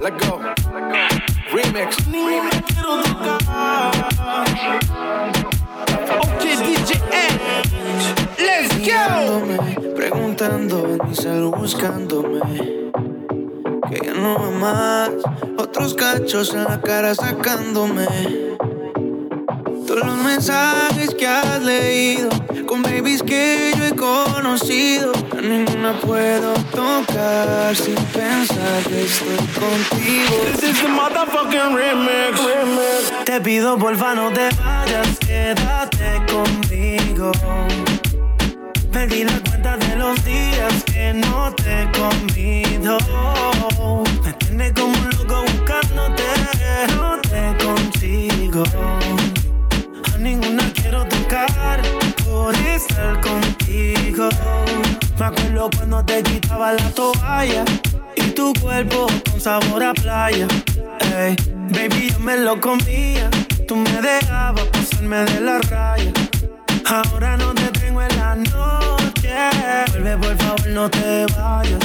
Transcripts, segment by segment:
Let go. Remix. Ok, DJ Let's go. Preguntando en mi cel buscándome. Que ya no más. Otros cachos en la cara sacándome. Todos los mensajes que has leído con babies que yo he conocido. A ninguna puedo tocar sin pensar que estoy contigo. This is the motherfucking remix. Te pido porfa no te vayas, quédate conmigo. Perdí la cuenta de los días que no te he comido. Me tiene como un loco buscándote, no te consigo. A ninguna quiero tocar por estar contigo. Me acuerdo cuando te quitaba la toalla y tu cuerpo con sabor a playa. Ey, baby, yo me lo comía. Tú me dejabas pasarme de la raya. Ahora no te tengo en la noche. Vuelve, por favor, no te vayas.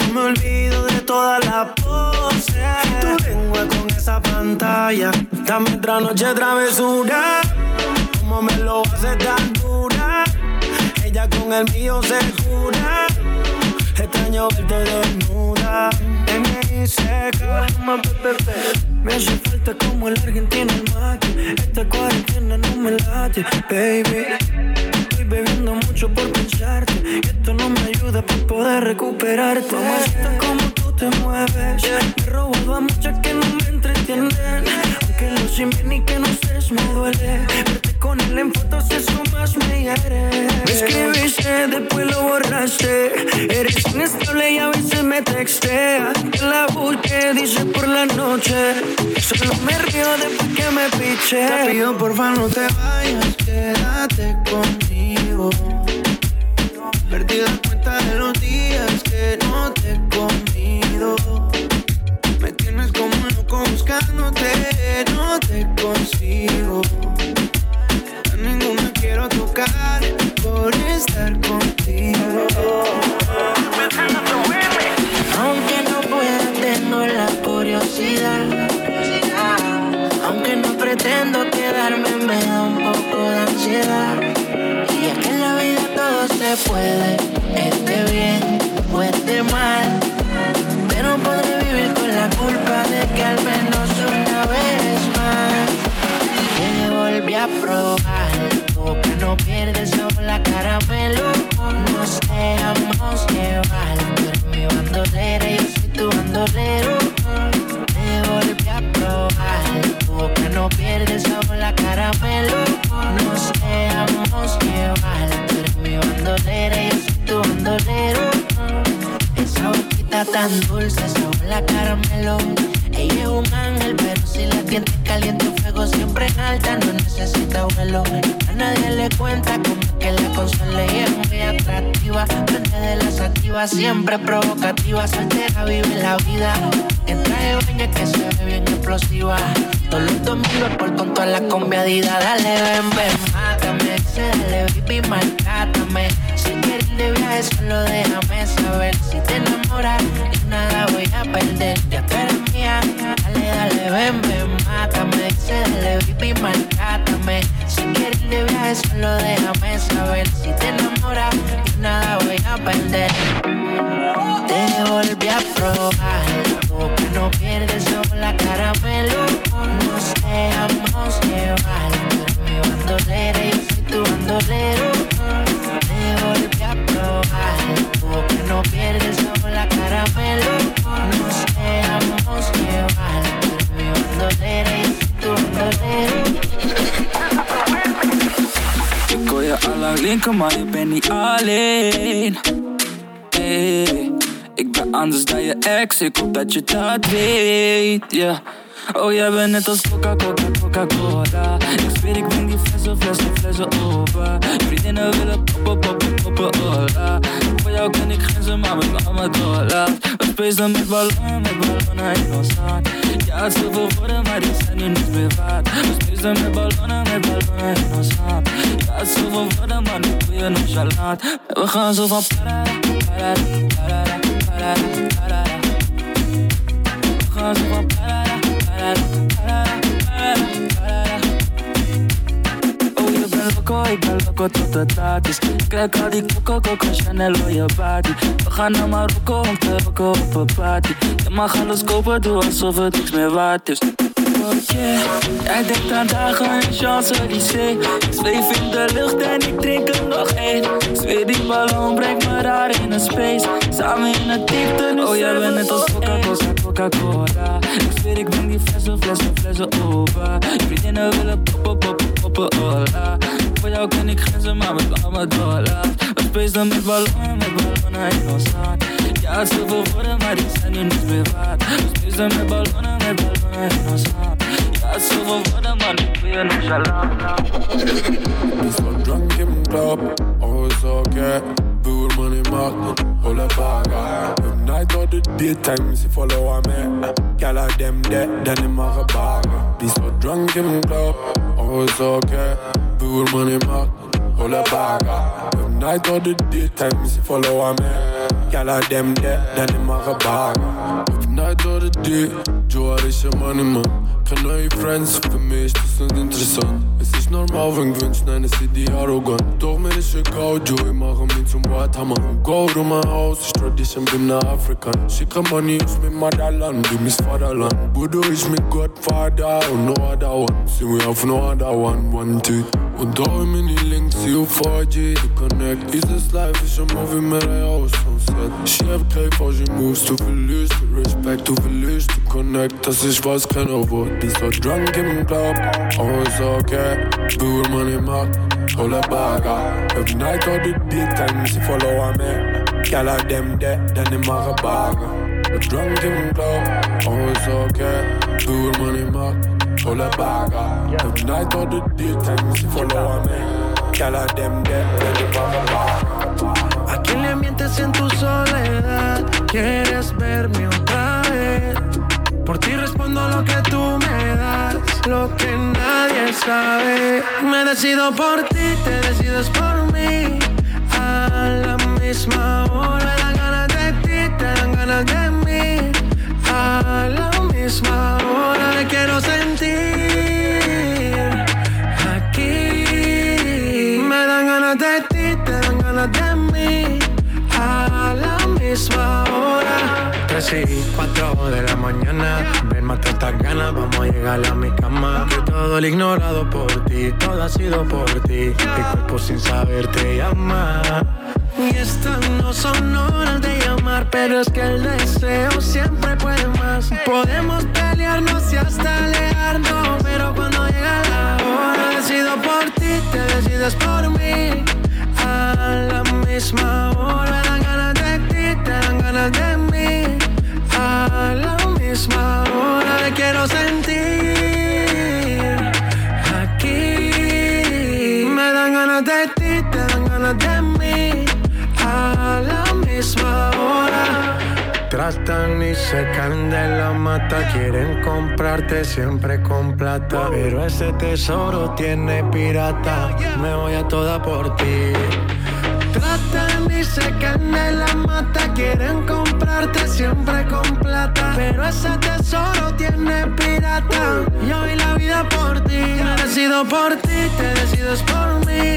No me olvido de todas las poses. Y tu lengua con esa pantalla. Dame otra noche travesura. Como me lo hace tan dura. Con el mío se jura. Extraño verte desnuda. En mi seca. Me hace falta como el argentino el mate. Esta cuarentena no me late, baby. Estoy bebiendo mucho por pensarte. Y esto no me ayuda para poder recuperarte. Mamacita, como tú te mueves. Me he robado a muchas que no me entretienen. Aunque lo sin y que no sé, me duele. Verte con él en fotos, eso más me hiere. Me escribiste, después lo borraste. Eres inestable y a veces me textea. La busqué, dice por la noche. Solo me río después que me piché. Te pido porfa no te vayas, quédate conmigo. Perdí la cuenta de los días que no te he comido. Me tienes como loco buscándote, no te consigo. Ninguna quiero tocar por estar contigo. Aunque no pueda, tengo la curiosidad. Aunque no pretendo quedarme, me da un poco de ansiedad. Y es que en la vida todo se puede, esté bien o esté mal. Pero podré vivir con la culpa de que al menos una vez más te volví a probar. Caramelo. Nos dejamos llevar. Tú eres mi bandolera yo soy tu bandolero. Te volví a probar. Tu boca no pierde sabor la caramelo. Nos dejamos llevar. Tú eres mi bandolera yo soy tu bandolero. Esa boquita tan dulce sobre la caramelo. Ella es un ángel, pero si la tiene caliente, fuego siempre en alta, no necesita vuelo. A nadie le cuenta cómo consuela y es muy atractiva. Frente de las activas, siempre provocativa, soltera, vive la vida. En traje baño que se ve bien explosiva. Todos los domingos por con toda la combiadida. Dale, ven, ven, mátame. Se dale, baby, maltrátame. Si quieres de viaje, solo déjame saber. Si te enamoras, nada voy a perder. Ya tú eres mía. Dale, dale, ven, ven, mátame. Se dale, baby, maltrátame. De viaje, solo déjame saber. Si te enamoras, y nada voy a perder. Te volví a probar. Boca no pierdes sobre la caramelo. Nos dejamos llevar. Eres mi bandolera y yo soy tu bandolero. Al linken, maar je bent niet alleen. Hey, ik ben anders dan je ex, ik hoop dat je dat weet, ja. Oh, jij bent net als Coca-Cola, Coca-Cola. Ik zweer, ik breng die flessen, flessen, flessen over. Vriendinnen willen poppen, poppen, poppen, hola. Voor jou ken ik grenzen, maar met mama doorlaat. We spacen met ballonnen, met ballonnen in ons hart. Ja, het zoveel woorden, maar die zijn nu niets meer waard. We spacen met ballonnen, met ballonnen in ons hart. Het is zoveel woorden, maar nu doe je nonchalant. We gaan zo van parara, parara, parara, parara, parara We gaan zo van parara, parara, parara, parara, parara Oh, je bent loco, ik ben loco tot het laat is. Kijk al die coco, coco, Chanel, oh je body. We gaan nou naar Marokko om te rocken op een party. Je mag alles kopen, doe alsof het niks meer waard is. Yeah. Jij denkt aan dagen en Champs-Élysées Ik zweef in de lucht en ik drink er nog één. Zweer die ballon brengt me raar in een space. Samen in het diepte, nu Oh jij bent net als Coca-Cola, Coca-Cola. Ik zweer ik breng die flessen, flessen, flessen over. Vriendinnen willen poppen, poppen, poppen, hola. Voor jou ken ik grenzen, maar met mama dollars. We spacen met ballonnen, met ballonnen in ons hand Ja, het zoveel woorden, maar die zijn nu niet meer waard. We spacen met ballonnen, met ballonnen in ons hand assume what We in drunk in club og saker Bor man i maten, a faga Om night og the daytime, så follower them dead, then they make a marabara Vi står drunk in club og saker money man i maten, a faga Om night og the daytime, så follower them dead, then they make a marabara Om night og the day Джуари ще манима Канай и френдс, фемишите са интересант Не си нормален гвинч, не не си ди арогант Тох ме реши гал, джуи маха ми цум бат Хама go to my house, ich trau dich im Gym nach Afrika. She kann man nie, ich bin Motherland, du bist Vaterland Budo, ich mit Godfather und no other one. See we auf no other one, one, two. Und da im Mini links, you 4G, you connect. Dieses Life ist ein Movie mit der Haus on set She have K, for she moves, du verlierst Respekt, du verlierst, du connect. Nektar sich was kenne, obwohl bist du drunk im Club. Oh, alles okay, du money mag, tolle Bagger. Every night or the time sie follow me. Gyal are them dead, then they mag a bagger. We're drunk im Club, oh, alles okay, du money mag, tolle Bagger. Every night or the time sie follow me. Gyal are them dead, then they mag a bagger. ¿A quién le mientes en tu soledad? ¿Quieres verme otra Por ti respondo lo que tú me das, lo que nadie sabe. Me decido por ti, te decides por mí. A la misma hora dan ganas de ti, te dan ganas de mí. A la misma hora me quiero sentir hora. 3 y 4 de la mañana. Ven, mata estas ganas, vamos a llegar a mi cama. Que todo el ignorado por ti, todo ha sido por ti. Mi cuerpo sin saber te llama. Y estas no son horas de llamar, pero es que el deseo siempre puede más. Podemos pelearnos y hasta alejarnos, pero cuando llega la hora, decido por ti, te decides por mí. A la misma hora, dan ganas de ti, te dan ganas de mí. A la misma hora, quiero sentir aquí. Me dan ganas de ti, te dan ganas de mí. A la misma hora. Tratan y se caen de la mata, quieren comprarte siempre con plata. Pero ese tesoro tiene pirata, me voy a toda por ti. Tratan caen de la mata, quieren comprarte siempre con plata. Pero ese tesoro tiene pirata, yo doy la vida por ti. Me decido por ti, te decides por mí.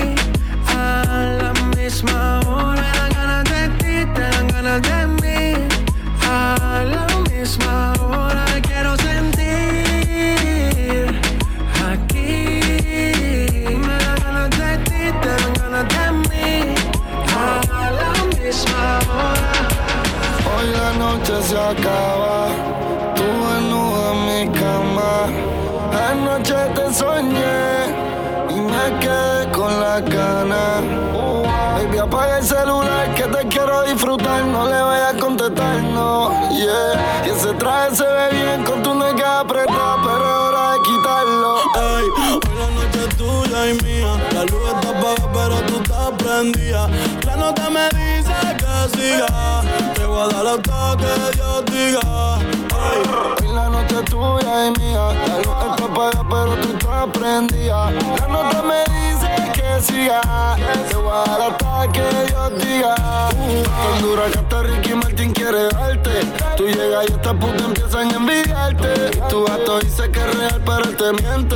Que Dios diga. Ey, Hoy la noche es tuya y mía. La luz está apagada, pero tú estás prendida. La nota me dice que siga. Te voy a dar hasta que Dios diga. Tan dura que Ricky Martin quiere darte. Tú llegas y esta puta empiezan a envidiarte. Tu gato dice que es real, pero te miente.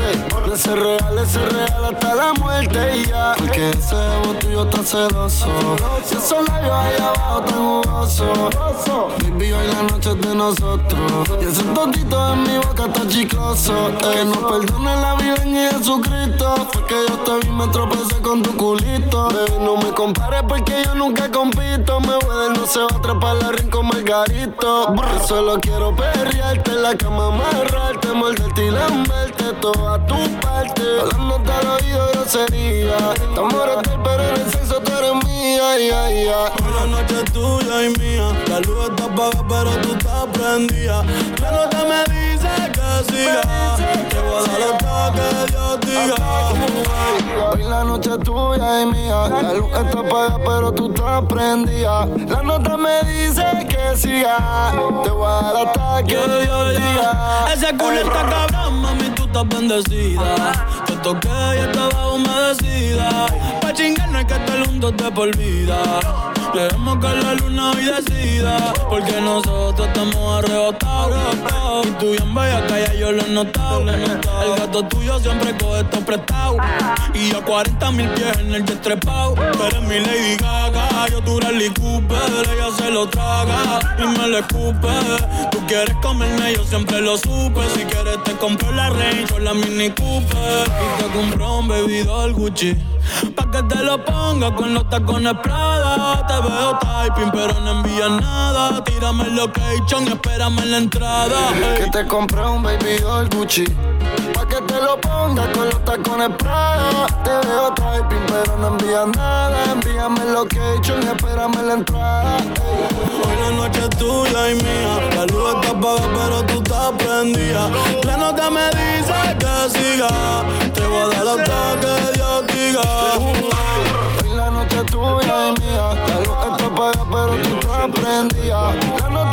De ser real, es ser real hasta la muerte y ya. Porque ese ego tuyo está celoso. Si esos labios ahí abajo tan jugoso. Baby, hoy la noche es de nosotros. Y ese tontito en mi boca está chicloso. Que no perdone la vida en Jesucristo. Fue que yo te vi me tropecé con tu culito. Baby, no me compares porque yo nunca compito. Me voy no se va a atrapar la rincón margarito. Yo solo quiero perrearte en la cama, amarrarte, morderte y lamberte toda tu parte. Hablando al oído grosería. Estamos pero en el sexo tú eres mía, ya, ya. La noche tuya y mía. La luz está apagada, pero tú estás prendida. La nota me dice que siga. Te voy a dar lo que Dios diga. Hoy la noche es tuya y mía. La luz está apagada, pero tú estás prendida. La nota me dice que siga. Te voy a dar hasta que Dios diga. Ese culo está cabrón, mami, tú estás bendecida. Te toqué y estaba humedecida. Pa' chingar no hay que estar juntos de por vida. Dejemos que la luna hoy decida. Porque nosotros estamos arrebatados. Y tú bien bella, calla, yo lo he notado. El gato tuyo siempre coge esto prestado. Y a 40 mil pies en el jet trepado. Tú eres mi Lady Gaga, yo tu Rally Cooper. Ella se lo traga y me lo escupe. Tú quieres comerme, yo siempre lo supe. Si quieres te compro la Range o la Mini Cooper. Y te compro un bebidor Gucci. Pa' que te lo ponga con los tacones Prada. Te veo typing, pero no envías nada. Tírame el location espérame en la entrada. Que te compré un baby doll Gucci. Que te lo ponga con los tacones Prada. Te veo typing, pero no envías nada. Envíame el location y espérame la entrada. Hoy la noche es tuya y mía. La luz está apagada, pero tú estás prendida. La nota me dice que siga. Te voy a dar los que Dios diga. Hoy la noche es tuya y mía. La luz está apagada, pero tú estás prendida. La nota que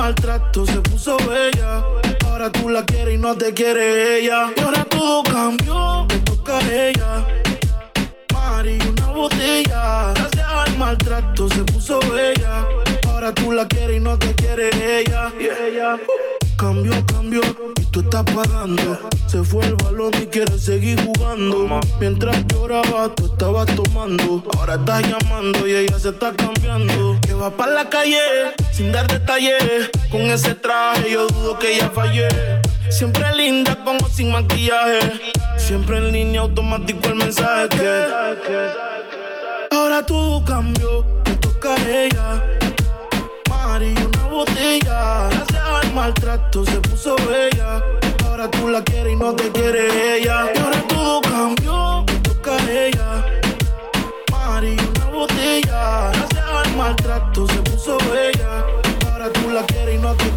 maltrato se puso bella. Ahora tú la quieres y no te quiere ella. Y ahora todo cambió, te toca a ella. Mari, una botella. Gracias al maltrato se puso bella. Ahora tú la quieres y no te quiere ella. Y ella. Cambió, cambió y tú estás pagando. Se fue el balón y quiere seguir jugando. Mientras lloraba, tú estabas tomando. Ahora estás llamando y ella se está cambiando. Que va para la calle sin dar detalles. Con ese traje yo dudo que ella fallé. Siempre linda como sin maquillaje. Siempre en línea automático el mensaje. Ahora todo cambió, te toca a ella. Mari, una botella. Maltrato se puso bella. Ahora tú la quieres y no te quiere ella. Y ahora todo cambió, te toca a ella. Mari, una botella. Gracias al maltrato se puso bella. Ahora tú la quieres y no te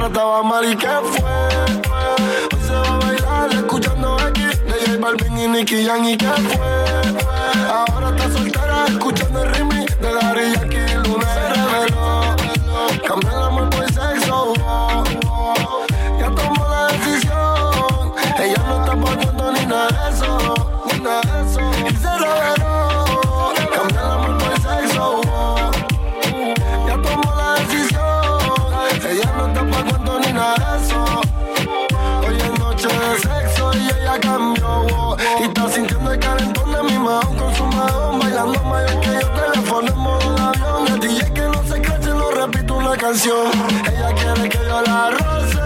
trataba mal y que fue. Hoy se va a bailar escuchando aquí de J Balvin y Nicky Jam y que fue. Ahora está soltera escuchando el remix de Daddy Yankee Y estás sintiendo el calentón de mi mano con su. Bailando mayor que yo, teléfono en modo avión. El DJ que no se cache, no repito una canción. Ella quiere que yo la roce.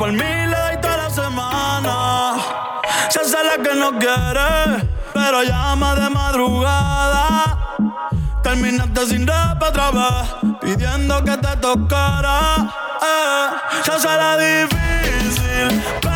por mil y toda la semana. Se hace que no quiere, pero llama de madrugada. Terminaste sin rap otra vez, pidiendo que te tocara. Eh, se hace la difícil.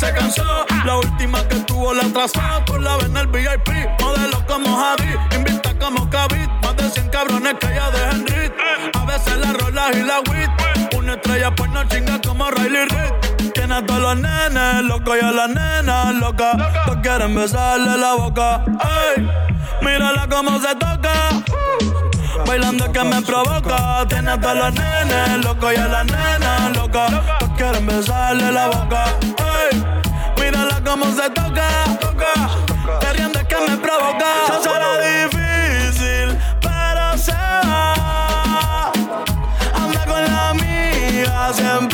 se cansó. La última que tuvo la atrasó. Tú la ves en el VIP, modelo como Javi. Invita como Kavit. Más de 100 cabrones que ya dejan rit. A veces la rolas y la wit. Una estrella pues no chinga como Riley Reid. Tiene a todos los nenes, loco y a la nena loca. Todos quieren besarle la boca. Ey, mírala como se toca bailando que me provoca. Tiene hasta los nenes loco y a la nena loca. Todos quieren besarle la boca cómo se toca. toca. Te riendes que me provoca. Se será difícil, pero se va. Anda con la mía siempre.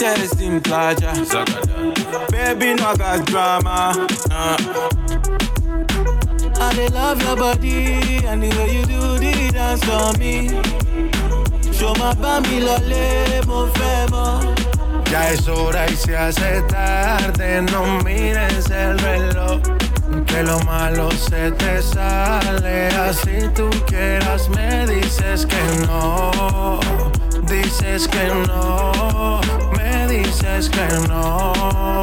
hotel sin playa. Baby, no hagas drama. Uh. I they love your body and the way you do the dance for me. Yo más pa' mi lole, mo Ya es hora y se hace tarde, no mires el reloj. Que lo malo se te sale, así tú quieras me dices que no, dices que no dices que no,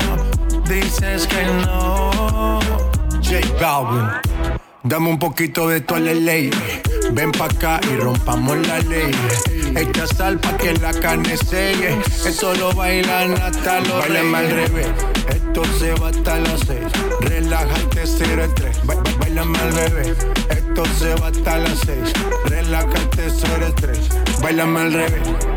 dices que no. J Balvin, dame un poquito de tu ley. Ven pa' acá y rompamos la ley. Echa sal pa' que la carne selle. Esto lo bailan hasta los Bailame al revés. Esto se va hasta las seis. Relájate, cero el tres. Bailame al revés. Esto se va hasta las seis. Relájate, cero el tres. Bailame al revés.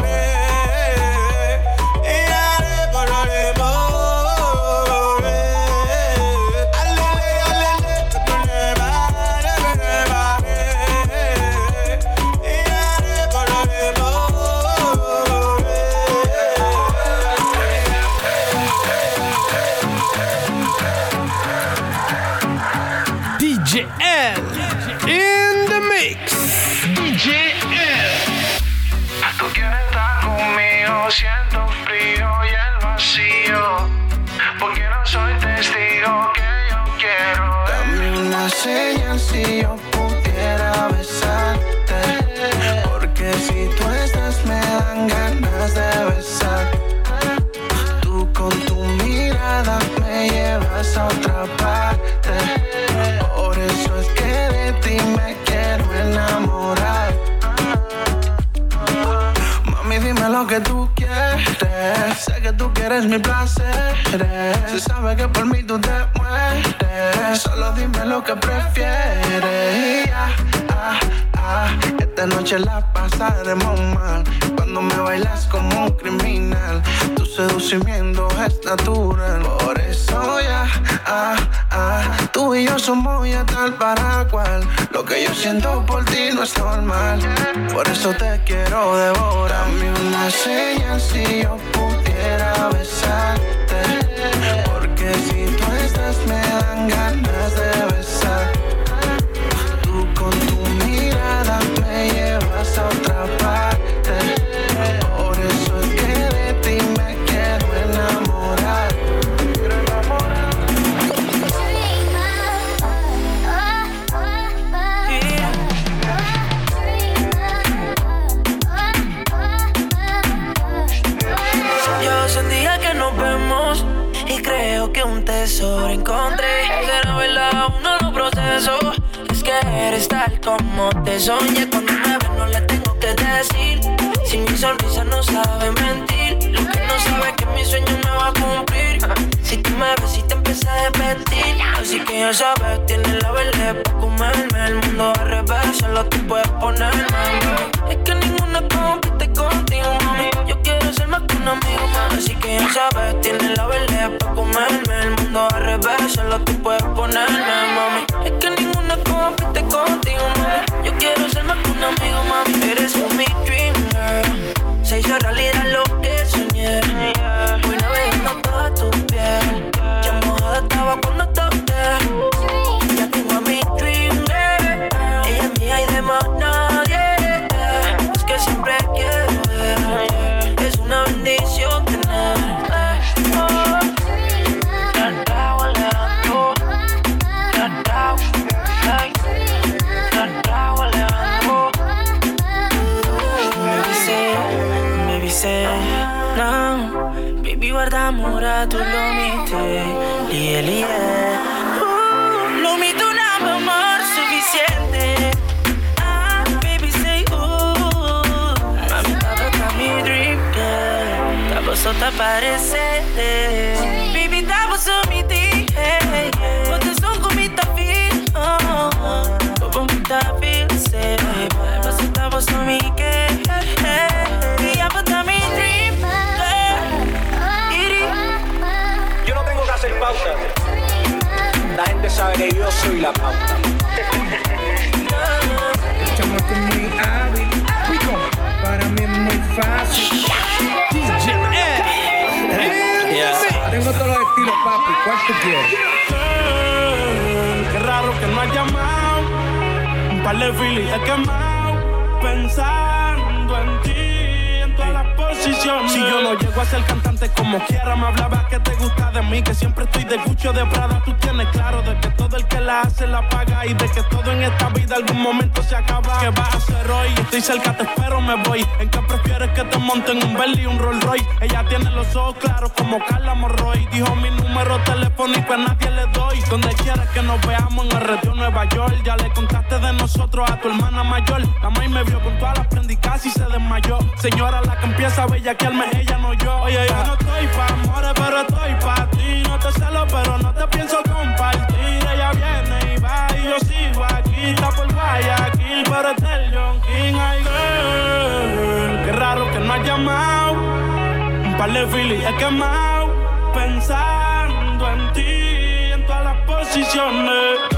party. Noche la pasaremos mal. Cuando me bailas como un criminal. Tu seducimiento es natural. Por eso ya, ah, ah. Tú y yo somos ya tal para cual. Lo que yo siento por ti no es normal. Por eso te quiero devorar. Dame una señal si yo quisiera besarte. Porque si tú estás, me dan ganas de tal como te soñé. Cuando me ves, no le tengo que decir. Si mi sonrisa no sabe mentir. Lo que no sabe es que mi sueño me va a cumplir. Si tú me ves y te empiezas a repetir. Así que ya sabes, tienes la verde para comerme. El mundo al revés, solo tú puedes ponerme. Es que ninguna compite contigo, mami. Yo quiero ser más que un amigo. Así que ya sabes, tienes la verde para comerme. El mundo al revés, solo tú puedes ponerme, mami. Uh, Lo mito un amor suficiente. Ah, baby say, uh Mami, estaba con mi dream girl. Sota parece Baby, aire, yo soy la pauta. Para mí es muy fácil. Eh. Tengo todos los estilos, papi, ¿cuál tú quieres? Qué raro que no has llamado, un par de filis he quemado, pensando en ti, en todas las posiciones. Si yo no llego a ser cantante como quiera, me hablaba que te gusta de mí, que siempre estoy de Gucci de Prada. Tú tienes claro de que todo el que la hace la paga y de que todo en esta vida algún momento se acaba. ¿Qué vas a hacer hoy? Estoy cerca, te espero, me voy. ¿En qué prefieres que te monten un Bentley y un Rolls Royce? Ella tiene los ojos claros como Carla Morroy. Dijo mi número telefónico a nadie le doy. Donde quieras que nos veamos en el retiro Nueva York. Ya le contaste de nosotros a tu hermana mayor. La maíz me vio con todas las prendicas y se desmayó. Señora, la que empieza a bellaquearme, ella no yo. Oye, yo no estoy pa' amores, pero estoy pa' ti. No te celo, pero no te pienso compartir. Ella viene y va y yo sigo aquí. Está por Guayaquil, pero es del John King. Ay, girl, qué raro que no has llamado. Un par de filis he quemado. Pensando en ti, en todas las posiciones.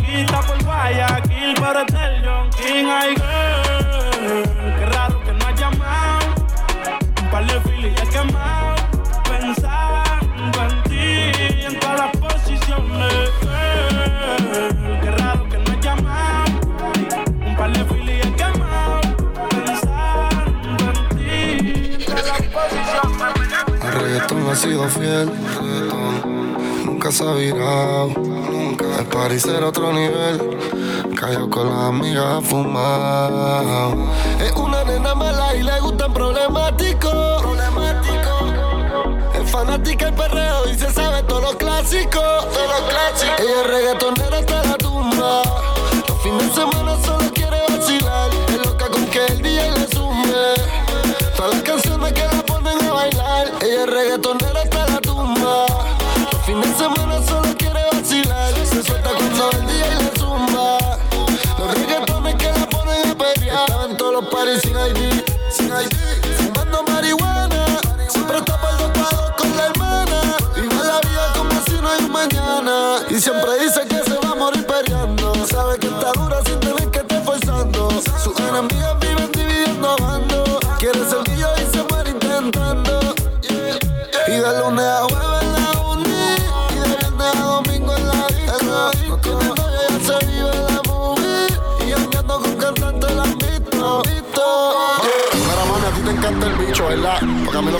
Está por Guayaquil, pero es del John King. Ay, girl, qué raro que no has llamado. Un par de filis he quemado. Pensando en ti, en todas las posiciones. Girl, qué raro que no has llamado. Un par de filis he quemado. Pensando en ti, en todas las posiciones. El reggaetón ha sido fiel, reggaetón nunca se ha virado. El era otro nivel, cayó con las amigas a. Es una nena mala y le gustan problemáticos. Problemático. Es fanática del perreo y se sabe todos los clásicos. Todos los clásicos. Ella es reggaetonera hasta la tumba. Los fines de semana solo quiere vacilar. Es loca con que el día le sume. Todas las canciones que la ponen a bailar. Ella es reggaetonera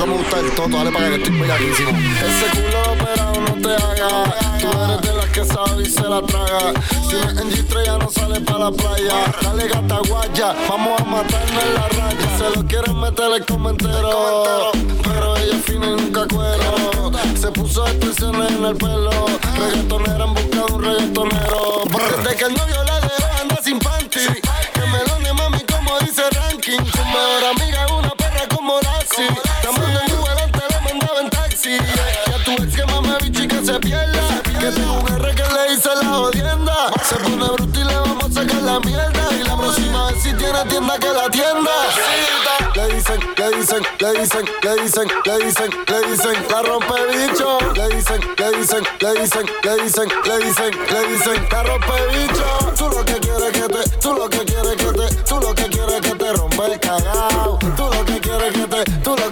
que me gusta el para que estoy bellaquísimo. Ese culo operado no te haga. Tú eres de las que sabe y se la traga. Si no en G3 ya no sale para la playa. Dale gata guaya, vamos a matarnos en la raya. Se lo quieren meter el comentero. Pero ella fina y nunca cuero. Se puso expresiones en el pelo. Reggaetonera en busca de un reggaetonero. Desde que el novio tiene tienda que la tienda. Le dicen, le dicen, le dicen, le dicen, le dicen, le dicen, la rompe bicho. Le dicen, le dicen, le dicen, le dicen, le dicen, le dicen, la rompe bicho. Tú lo que quieres que te, tú lo que quieres que te, tú lo que quieres que te rompa el cagao. Tú lo que quieres que te, tú lo que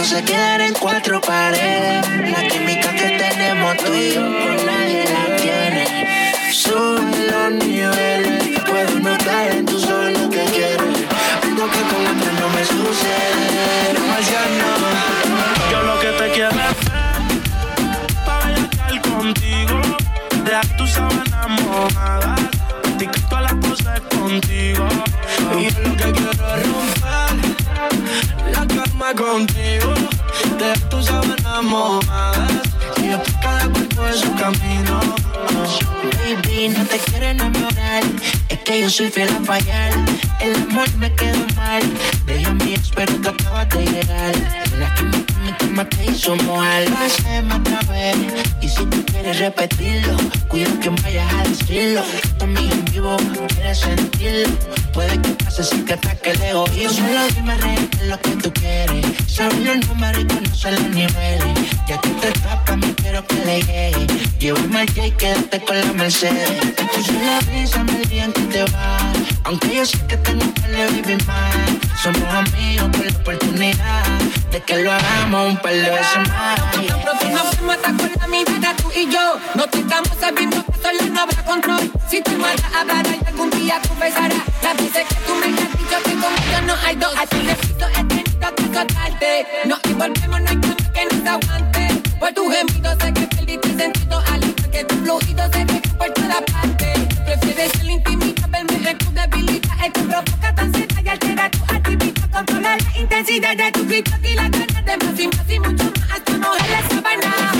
Esto se quedará en cuatro paredes. La química que tenemos tú y yo nadie la tiene. Sube los niveles. Puedo notar en tus ojos lo que quieres. Algo que con otros no me sucede. Demasiado no. Yo lo que te quiero es para estar contigo. Dejar tus sábanas mojadas. Practicar todas las cosas contigo. Contigo. De tus sábanas mojadas. Y yo cada cuerpo en su camino. Baby, no te quiero enamorar. Es que yo soy fiel a fallar. El amor me quedó mal. Deja mi ex, pero tú acabas de llegar. La que me más que hizo mojar. Hacemos otra vez. Y si tú quieres repetirlo, cuida que vayas a decirlo. Conmigo en vivo, quieres sentirlo. Puede que pase sin que ataque el egoísmo. Solo dime real lo que tú quieres. Sabes los números y los niveles. Ya que te tapas, me quiero que le llegue. Llévame al J, quédate con la Mercedes. Puse la brisa, me dirían que te vas. Aunque yo sé que tengo que le vivir más. Somos amigos por la oportunidad de que lo hagamos un par de veces más. Nosotros nos se mata con la mirada tú y yo. No te estamos sabiendo que solo no habrá control. Si tu hermana hablará y algún día confesará las veces que tú me has dicho que conmigo no hay dos. A ti necesito he tenido que soltarte. No volvemos, no hay cambio que nos aguante. Por tu gemido sé que perdiste sentido al que tu fluido se ve por toda parte. Prefieres el intimidad, verme de tu debilidad. Esto provoca tan ansiedad y altera tu actividad. Intensidad de tu grito la de más y más y mucho más. Hasta mojar la sábana.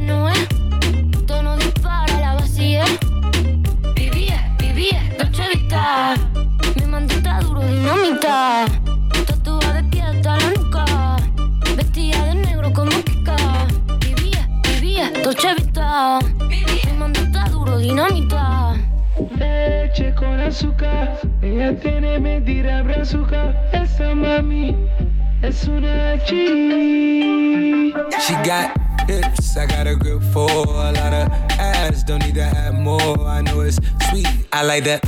Noé. Tono dispara, la vacía. Vivía, vivía, Dolce Vita. Mi mandita duro, dinamita. Tatuada de pie hasta la nuca. Vestida de negro como Kika. Vivía, vivía, Dolce Vita. Mi mandita duro, dinamita. Leche con azúcar, ella tiene mentira brazuca. Esa mami es una G. She got hips, I got a grip for a lot of ass. Don't need to have more. I know it's sweet. I like that.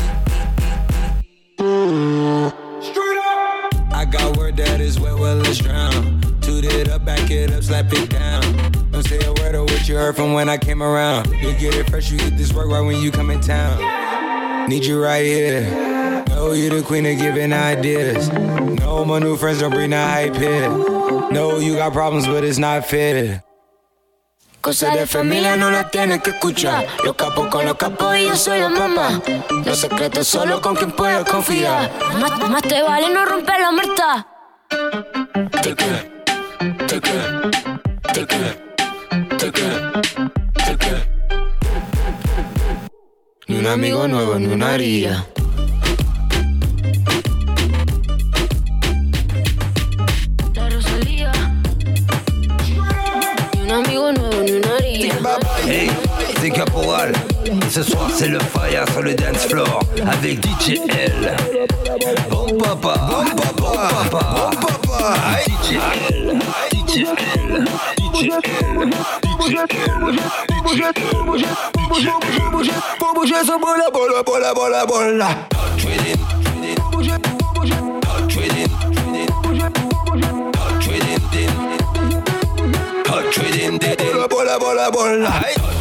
Straight up. I got word that is wet, well, let's drown. Toot it up, back it up, slap it down. Don't say a word of what you heard from when I came around. You get it fresh, you get this work right when you come in town. Need you right here. Know you the queen of giving ideas. No, my new friends don't bring the hype here. No, you got problems, but it's not fair. Cosa de familia no la tienes que escuchar. Los capos con los capos y yo soy la mamá. Los secretos solo con quien puedas confiar. Más te vale no romper la muerta. Ni un amigo nuevo, ni una haría. C'est Caporal. Ce soir, c'est le fire sur le dance floor avec DJ L. Bon papa, bon papa, bon papa, bon. DJ L, DJ L, DJ L, DJ L, Pour bouger with it, touch.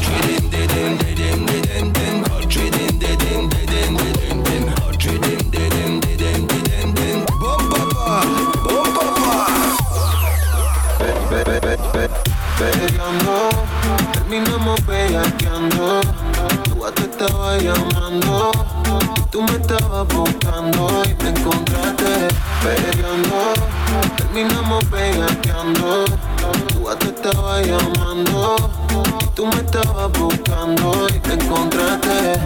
Pegando, terminamos bellaqueando. Tú a te estaba llamando. Tú me estabas buscando y me encontraste. Pegando, terminamos bellaqueando. Tú a te estaba llamando. Tú me estabas buscando y te encontraste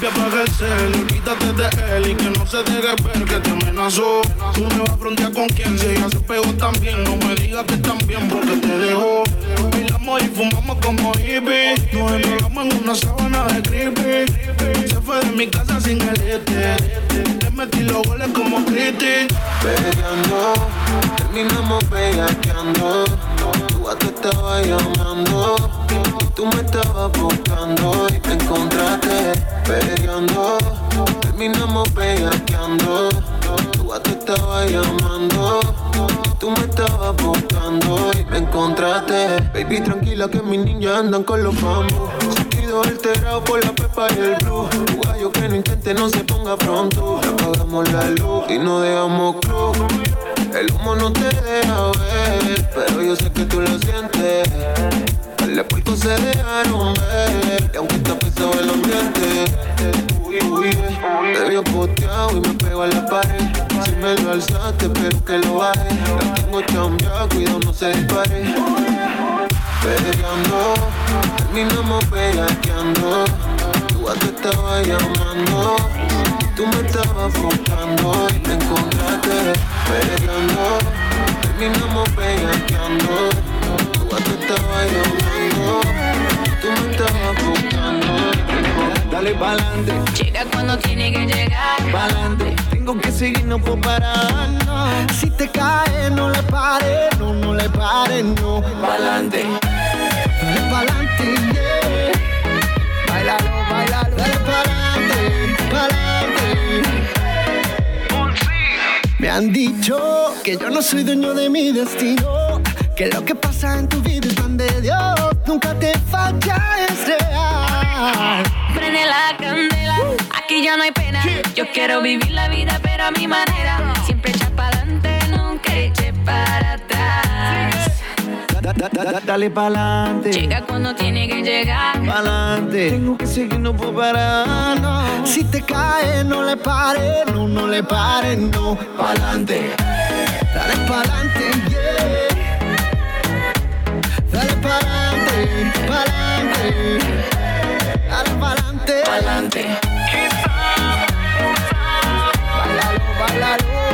que apague el cel Olvídate de él y que no se deje ver que te amenazó. Tú me vas a frontear con quien si ella se pegó también. No me digas que también porque te dejó. Bailamos y fumamos como hippies Nos enrolamos en una sábana de creepy. Se fue de mi casa sin el este. Te metí los goles como Cristi. Pegando, terminamos bellaqueando tu te estaba llamando. Tú me estabas buscando y me encontraste peleando. Terminamos bellaqueando. Tu te estaba llamando. Tú me estabas buscando y me encontraste. Baby, tranquila que mis niñas andan con los bambos. Sentido alterado por la pepa y el blue. Tu gallo que no intente no se ponga pronto. Apagamos la luz y no dejamos club. El humo no te deja ver, pero yo sé que tú lo sientes. Las puercos se dejaron ver, y aunque está pesado el ambiente. Uy, uy, te veo poteado y me pego a la pared. Si me lo alzaste, espero que lo baje. La tengo chambeada, cuidado, no se dispare. Peleando, terminamos bellaqueando. Tú te estaba llamando. Tú me estabas buscando y me encontraste peleando. Terminamos bellaqueando. Tú te estaba llamando. Tú me estabas buscando. Dale pa'lante. Llega cuando tiene que llegar. Pa'lante. Tengo que seguir, no puedo parar. No. Si te caes, no le pares, no, no le pares, no. Pa'lante. Dale pa'lante, yeah. Bailalo, bailalo, dale pa'lante, pa'lante. Me han dicho que yo no soy dueño de mi destino. Que lo que pasa en tu vida es pan de Dios. Nunca te falla, es real. Prende la candela, aquí ya no hay pena. Yo quiero vivir la vida, pero a mi manera. Da, da, da, da, dale pa'lante. Llega cuando tiene que llegar. Pa'lante. Tengo que seguir, no puedo parar. No. Si te caes, no le pares, no, no le pares, no. Pa'lante. Dale pa'lante, yeah. Dale pa'lante, pa'lante. Dale pa'lante. Pa'lante. Bailalo, bailalo.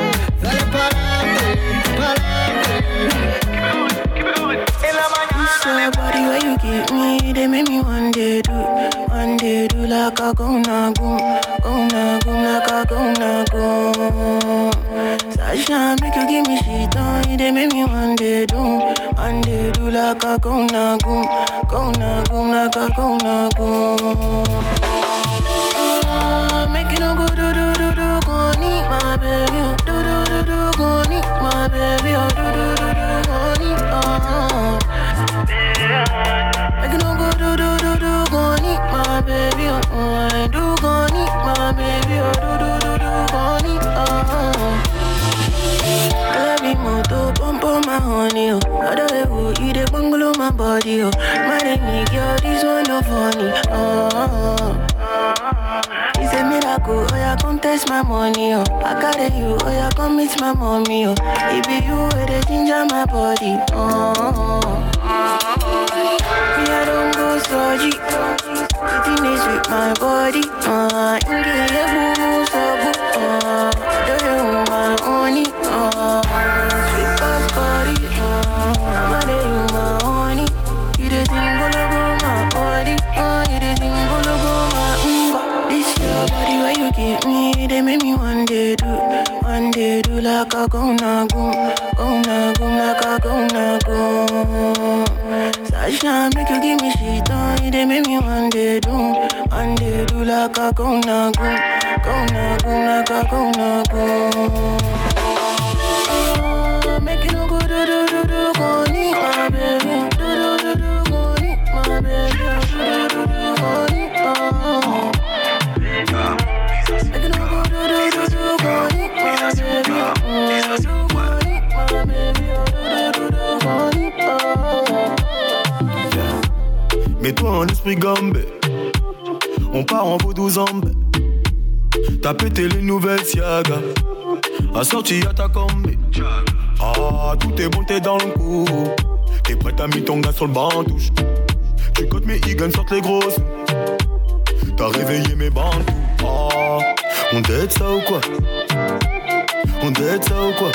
So body where you give me, they make me one day do, one day do like a go na go, go na go like a go na go. Sasha make you give me shit on, they make me one day do, one day do like a go na go, go na go like a go na go. Ah, Make you no go do do do do go need my baby, do go need my baby, oh. oh. Do oh. do do do do go need oh. I love you moto, pump on my honey, oh. I don't ever eat a bungalow my body, oh. My name girl, this one no funny, oh. It's a miracle, oh yeah, come test my money, oh I carry you, oh yeah, come meet my mommy, oh It you where they ginger my body, oh Me, don't go surgery Sitting is with my body, uh air, boo, boo, uh Do you want my honey, uh. Sweet ass body, uh I'm day, you my honey. You the thing, go, go, my body, uh You the thing, go, go, my umba This your body, where you give me? They make me one day do, one day do Like a go, na, go, go, na, go Like a go, na, go. Sasha, make you give me They make me one day do, one day do Like a go, na, go, go, na, go Like a go, na, go En esprit gambé. On part en vaudou zambé. T'as pété les nouvelles Siaga. Assorti à ta combi. Ah, tout est bon, t'es dans le coup. T'es prête à mettre ton gars sur le banc touche. Tu cotes mes higgins, sortent les grosses. T'as réveillé mes bandes. Ah, on date ça ou quoi? On date ça ou quoi?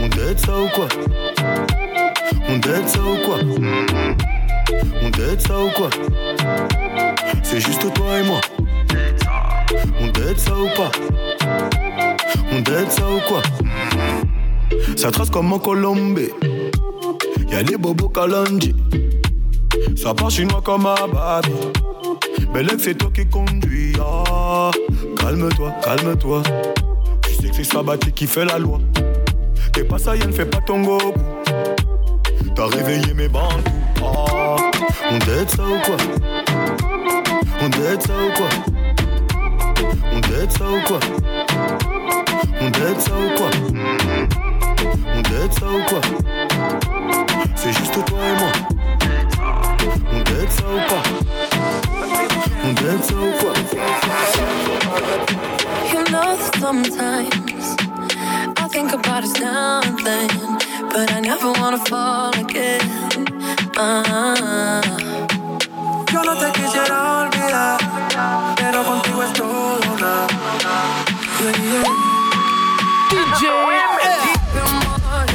On date ça ou quoi? On date ça ou quoi? On date ça ou quoi C'est juste toi et moi. On date ça ou pas On date ça ou quoi Ça trace comme en Colombie. Y'a les bobos Kalonji. Ça part chinois comme à Babi. Belle c'est toi qui conduis. Ah, calme-toi, calme-toi. Tu sais que c'est Sabati qui fait la loi. T'es pas ça, ne fais pas ton go. T'as réveillé mes bandes. On date ça ou quoi On date ça ou quoi On date ça ou quoi On date ça ou quoi On date ça ou quoi C'est juste toi et moi. On date ça ou On date ça ou quoi You know sometimes I think about us now and then, but I never wanna fall again. Ah. Yo no te quisiera olvidar, pero contigo es todo una. Yeah, yeah. DJ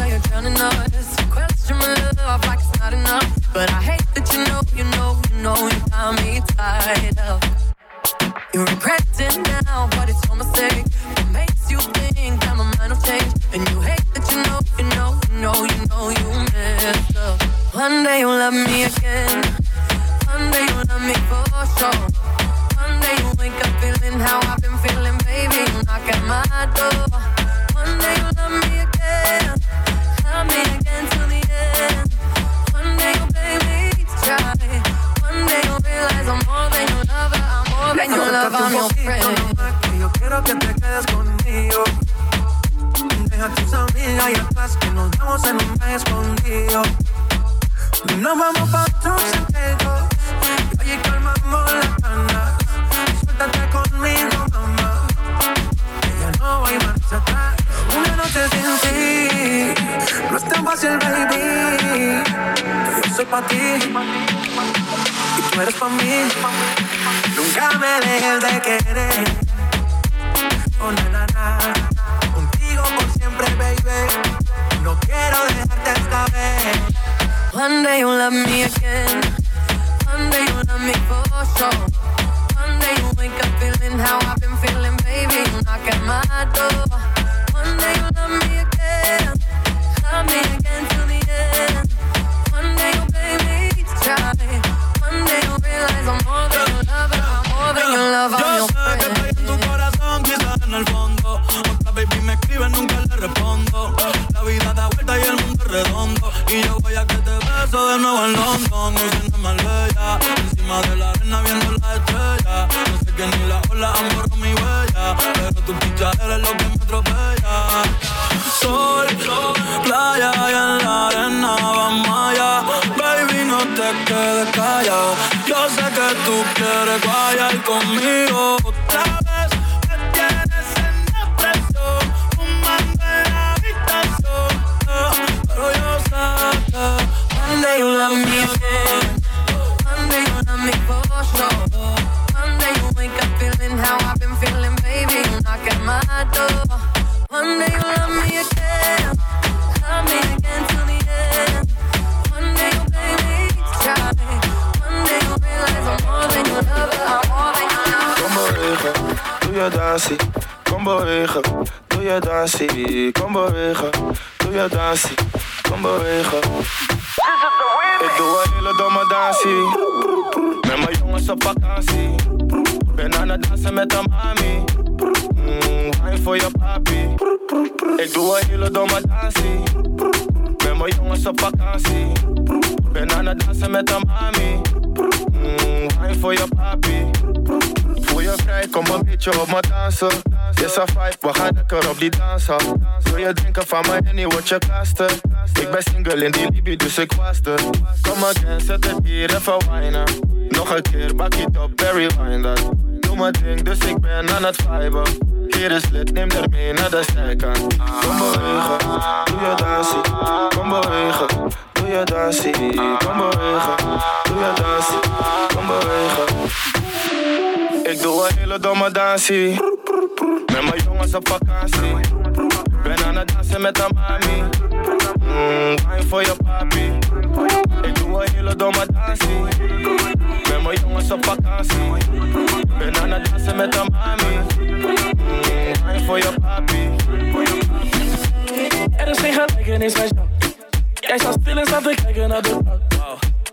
you're drowning us. Question my love like it's not enough. But I hate that you know, you know, you know you got me tied up. You regret it now, but it's your mistake. way you love me dansen met mami. Mm, voor je papi. Voel je vrij, kom een beetje op me dansen. Is vibe, we gaan lekker op die dansen. Wil je drinken van mij en word je kasten? Ik ben single in die Libi, dus ik was er. Kom again, zet het hier even wijnen. Nog een keer, bak het op, Barry wine dat. Doe mijn ding, dus ik ben aan het viben. Hier is lid, neem er mee naar de zijkant. Kom bewegen, doe je dansie. Kom bewegen, je dansie. Kom bewegen, doe je dansie. Kom bewegen. Ik doe een hele domme dansie. Met mijn jongens op vakantie. Ben aan het dansen met een mami. Mm, voor je papi. Ik doe een hele domme dansie. Met mijn jongens op vakantie. Ben aan het dansen met de mami. Mm, voor je papi. Er is geen gelijkenis. Jij staat stil en staat te kijken naar de.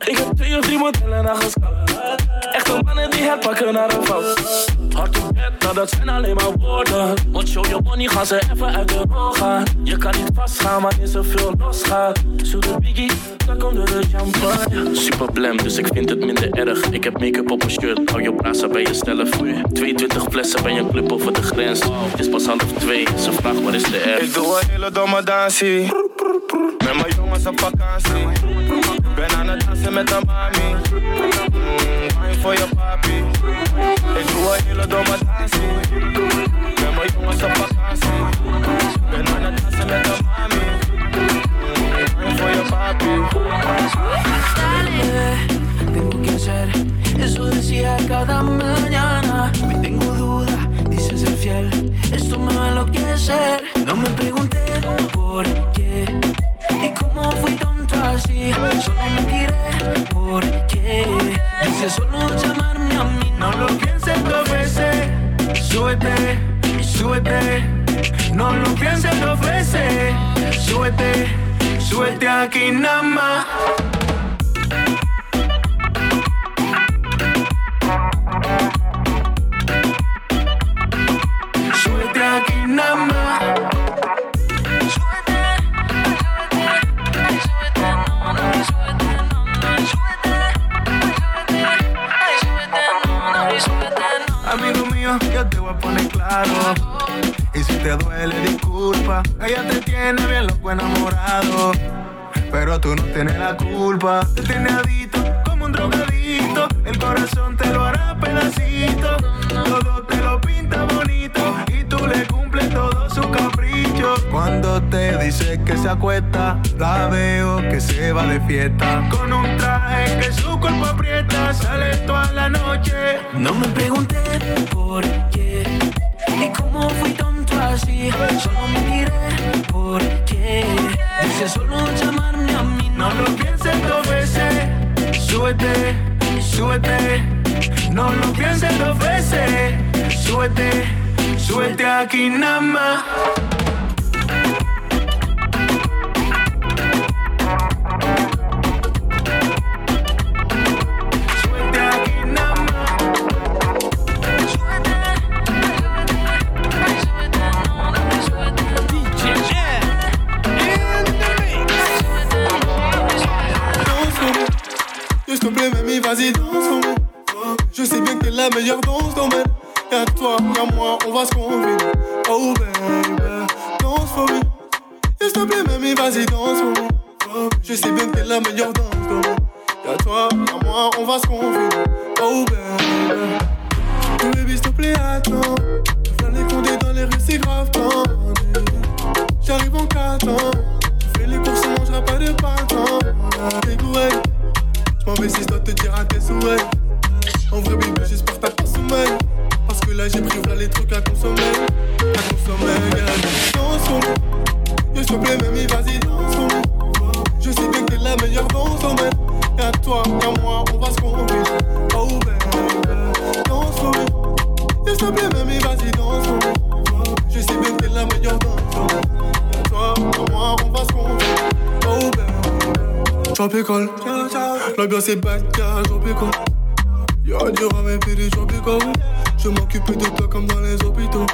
Ik heb twee of drie modellen naar gescout. Echte mannen die het pakken naar een fout. Hard op bed, nou dat zijn alleen maar woorden. Want show je money gaan ze even uit de rol gaan. Je kan niet vastgaan wanneer zoveel losgaat. Zoete biggie, dan komt de champagne. Super blem, dus ik vind het minder erg. Ik heb make-up op mijn shirt, hou je blazen bij je stellen voor je. 22 flessen bij een club over de grens. Het is pas half twee, ze vraagt waar is de R. Ik doe een hele domme dansie. Met mijn jongens op vakantie. Ben aan het dansen met de mami. Mm, voor je papi. Ik doe een hele domme dansie. Met mijn jongens op vakantie. Ben aan het dansen met de mami. Mm, voor je papi. Dale, tengo que hacer. Eso decía cada mañana. Hoy tengo duda, dice ser fiel. Esto me va a enloquecer. No me pregunté por qué y cómo fui tonto así. Solo me tiré por qué. Dice solo llamarme a mí. No lo pienses dos veces. Súbete, súbete. No lo pienses dos veces. Súbete, súbete aquí nada más. A poner claro. Y si te duele, disculpa. Ella te tiene bien loco enamorado. Pero tú no tienes la culpa. Te tiene adicto como un drogadito. El corazón te lo hará pedacito. Todo te lo pinta bonito. Y tú le cumples todos sus caprichos. Cuando te dice que se acuesta, la veo que se va de fiesta. Con un traje que su cuerpo aprieta. Sale toda la noche. No me pregunté por qué y cómo fui tonto así. Solo me tiré por qué. Dice solo llamarme a mí. No lo pienses dos veces. Súbete, súbete. No lo pienses dos veces. Súbete, súbete aquí nada más. Vas-y, danse moi. Je sais bien que t'es la meilleure dans ce domaine. Y'a toi, y'a moi, on va se convaincre. Oh baby, danse pour moi. S'il te plaît, mamie, vas-y, danse moi. Je sais bien que t'es la meilleure dans ce domaine. Y'a toi, y'a moi, on va se convaincre. Oh baby. Baby, s'il te plaît, attends. Faire les condés dans les rues, c'est grave tendu. J'arrive en 4 ans. Je fais les courses, on mangera pas de printemps. T'es doué. J'm'en vais si je dois te dire à tes souhaits. En vrai, baby, j'espère t'as pas sommeil. Parce que là, j'ai pris voilà les trucs à consommer. À consommer, moi. Yo, s'il te plaît, mamie, vas-y, moi. Je sais bien que t'es la meilleure dans. Y'a toi, y'a moi, on va se convaincre. Oh, pour moi. Yo, s'il te plaît, mamie, vas-y, moi. Je sais bien que t'es la meilleure dans. Y'a toi, y'a moi, on va se convaincre. Oh, baby. Tropical, l'ambiance est yeah, tropical. Y'a du rhum et du tropical. Je m'occupe de toi comme dans les hôpitaux.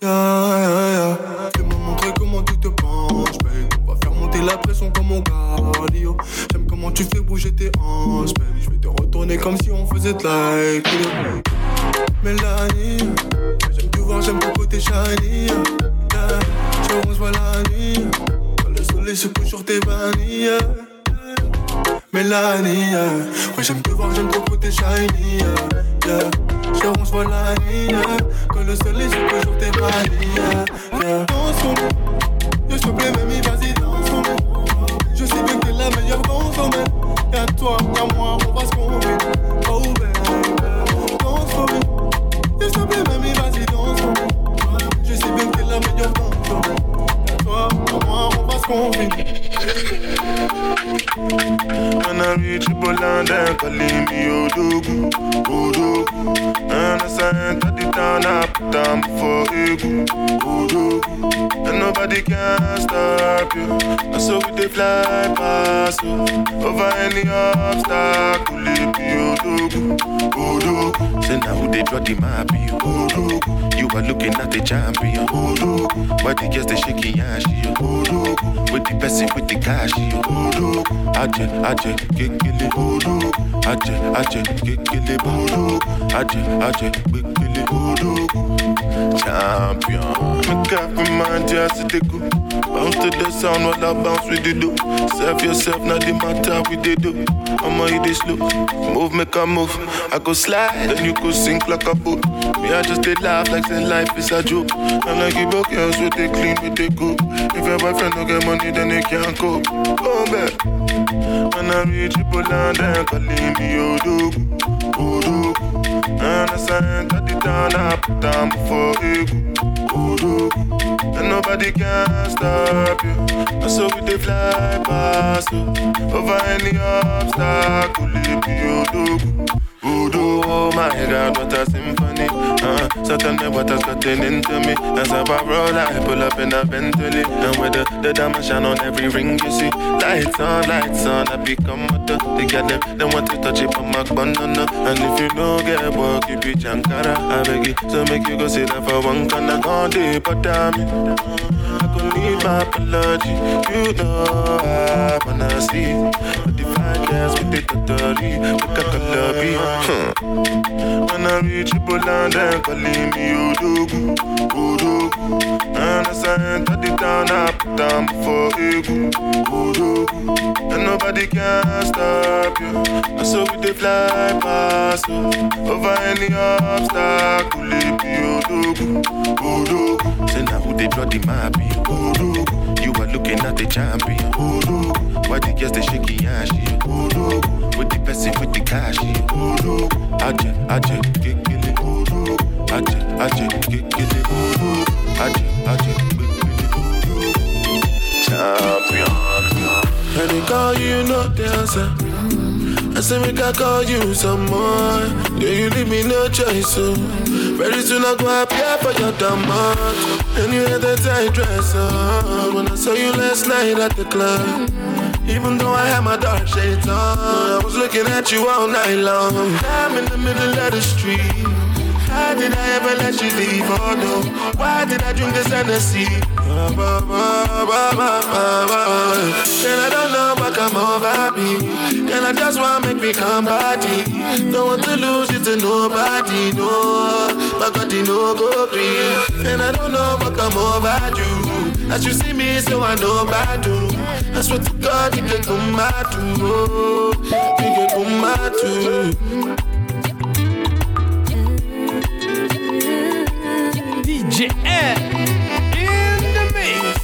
Yeah, yeah, yeah. Fais-moi montrer comment tu te penches. On va faire monter la pression comme mon cardio. J'aime comment tu fais bouger tes hanches. Je vais te retourner comme si on faisait de la Mélanie, j'aime te voir, j'aime ton côté shiny. Yeah. Je la nuit. Le soleil se couche sur tes vanilles. Mélanie, yeah. ouais j'aime te voir, j'aime ton côté shiny, yeah. yeah. Ronce vois la nuit, yeah. quand le soleil se sur tes vanilles, yeah. yeah. Yo s'il te plaît mamie, vas-y moi. Je sais bien que t'es la meilleure dans ce domaine. Y'a toi, y'a moi, on va se convaincre. Oh baby. Yo s'il te plaît mamie, vas-y moi. Je sais bien que t'es la meilleure dans moving. When I reach Poland, they call me Odogu, Odogu, and I sent town, I put down for Egu, And nobody can stop you. And so we they fly past you. Over any obstacle, it be Odogu, Odogu. Say now who they you. You are looking at the champion, Odogu. Why the girls they shaking ass, you. With the person with the cash, you Odogu. Aje, aje, kekele, Odogu. Aje, aje, kekele, Odogu. Aje, aje, kekele, Odogu. Champion. Make up your mind, just to go. Bounce to the sound while I bounce with the do. Serve yourself, not the matter with the do. I'ma hit this slow. Move, make a move. I go slide, then you go sink like a boat. Me, I just did laugh like say life is a joke. And I give up girls with they clean, with they cook. If your boyfriend don't get money, then they can't cope. Oh, go back. When I reach people land, then calling me oh, Odogu, Odogu. And as I enter the I put down before Egu, Odogu. And nobody can stop you. And so we they fly past you. Over any obstacle, Odogu. Voodoo, oh my God, what a symphony. Uh, so tell me what has gotten into me. As I roll, I pull up in a Bentley. And with the, the diamond shine on every ring you see. Lights on, lights on, I become a the They get them, they want to touch it on my banana. And if you know get work, you be Jankara. I beg you, so make you go sit down for one corner. All day, but damn it. I could need my apology. You know I wanna see. Dance with the we got color When I reach Triple then calling me Odogu, Odogu. And as I enter the town, I put down before Egu, Odogu. And nobody can stop you. And so we they fly past you. Over any obstacle, it be Odogu, Odogu. Say now who they draw the map, are looking at the champion, Odogu. Why the girls they shaking ass, Odogu. With the person with the cash, Odogu. Aje, aje, kekele, Odogu. Aje, aje, kekele, Odogu. Aje, aje, kekele. Champion. And they call you, no dancer. I say make I call you some more. Yeah, you leave me no choice, so very soon I go appear for your. And you had that tight dress on when I saw you last night at the club. Even though I had my dark shades on, I was looking at you all night long. I'm in the middle of the street. How did I ever let you leave? Oh no, why did I drink this Hennessy? And I don't know what come over me. And I just wanna make me come body. Don't want to lose it to nobody, no. My God, you know go free. And I don't know what come over you. As you see me, so I know about do. I swear to God, you can come out too. You can come out too. DJ in the mix.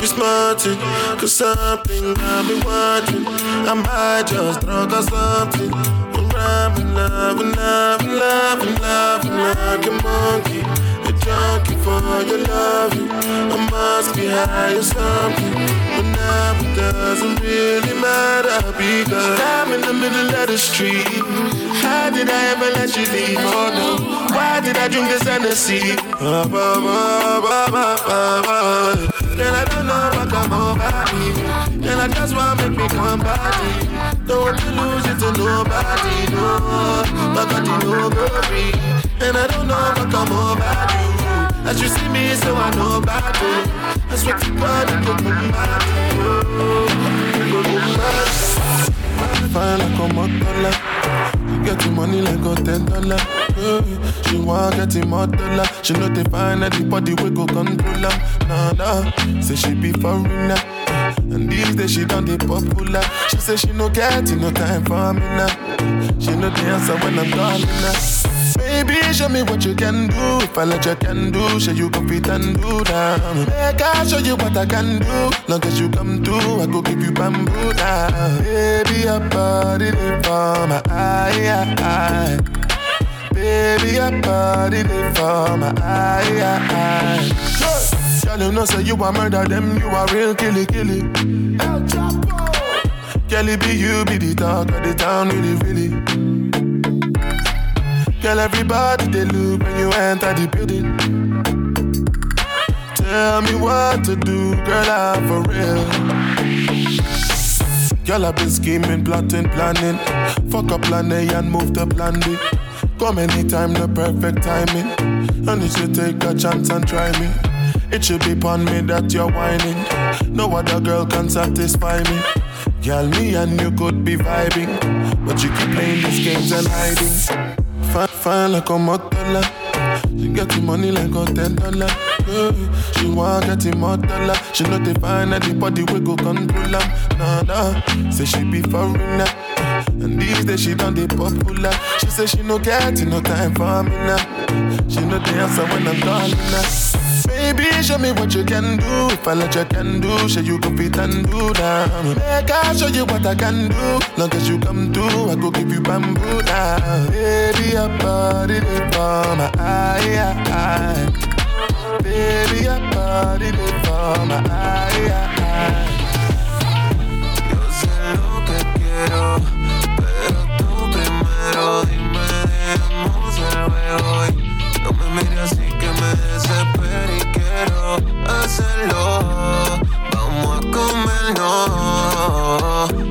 be smarting, cause something I've been watching. I might just drunk or something. I'm rhyming, loving, loving, loving, loving like a monkey. A junkie for your loving. I must be high or something. But now it doesn't really matter because I'm in the middle of the street. How did I ever let you leave? Oh no, why did I drink this Hennessy? Ba, ba, ba, ba, ba, ba, I don't know what come over me. Then I just wanna make me come body. Don't want to lose it to nobody, no. But God, you know go free. And I don't know what come over you. As you see me, so I know about you. I swear to God. You go boom body. Fine like a motor Get the money like a ten dollar. Yeah. She want get him more dollar. She know they find anybody we go control her. Nah nah, say she be foreigner. And these days she done the popular. She say she no get no time for me now. She no answer when I'm calling now. Baby, show me what you can do. If I let you can do, show you go fit and do that. Make I show you what I can do. Long as you come through, I go give you bamboo now. Baby, your body they for my eye, eye. Baby, your body they for my eye, eye. Girl, you know say you a murder them, you a real killy killy. El Chapo. It be you, be the talk of the town, really, really. Girl, everybody they look when you enter the building. Tell me what to do, girl, I'm for real. Girl, I've been scheming, plotting, planning. Fuck up plan A and move to plan B. Come anytime, the perfect timing. And you should take a chance and try me. It should be upon me that you're whining. No other girl can satisfy me. Girl, me and you could be vibing, but you keep playing these games and hiding. Fine, fine like a motola. She get the money like a ten dollar. Yeah. She want get the dollar. She know they the anybody we go control her. Nah, nah. Say she be foreigner. And these days she done the popular. She say she no get no time for me now. She know the answer when I'm calling her. Baby, show me what you can do. If I let you can do, show you can fit and do now. Make I show you what I can do. Long as you come through, I go give you bamboo now. Baby, your body they for my eye, eye. Baby, your body they for my eye.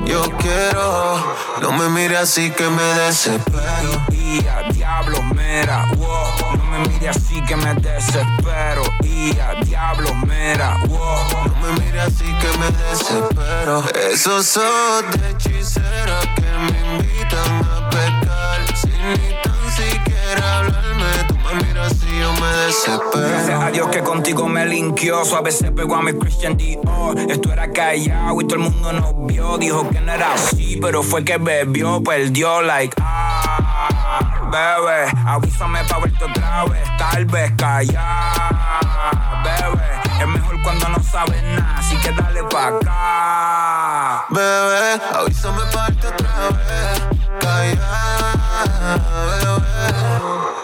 Yo quiero, no me mires así que me desespero. Y a diablo, mera, wow. No me mire así que me desespero. Y a diablo, mera, wow. No me mires así que me desespero. Esos ojos de hechicera que me invitan a pecar. Sin ni tan siquiera me desespero. Gracias a Dios que contigo me linkió. A veces pegó a mi Christian Dior. Esto era callado y todo el mundo nos vio. Dijo que no era así, pero fue que bebió, perdió, like, ah, bebé. Avísame pa' verte otra vez, tal vez callar, bebé. Es mejor cuando no sabes nada, así que dale pa' acá. Bebé, avísame parte otra vez.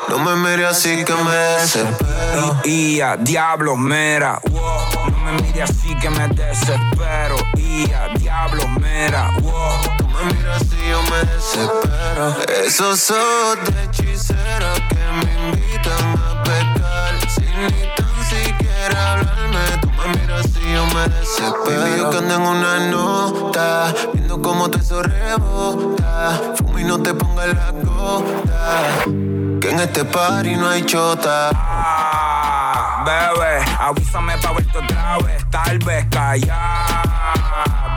No me mires así que me desespero. Y a diablo, mera, wow. No me mire así que me desespero. Y a diablo, mera, wow. Tú me miras y yo me desespero. Esos ojos de hechicera que me invitan a pecar. Sin ni tan siquiera hablarme, tú me miras yo me desespero. Baby, yo que ando en una nota, viendo cómo te eso rebota. Fuma y no te pongas la gota. Que en este party no hay chota. Ah, bebé, avísame pa' verte otra vez, tal vez callar,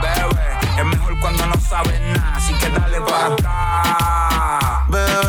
bebé. Es mejor cuando no sabes nada, así que dale pa' acá. Bebé,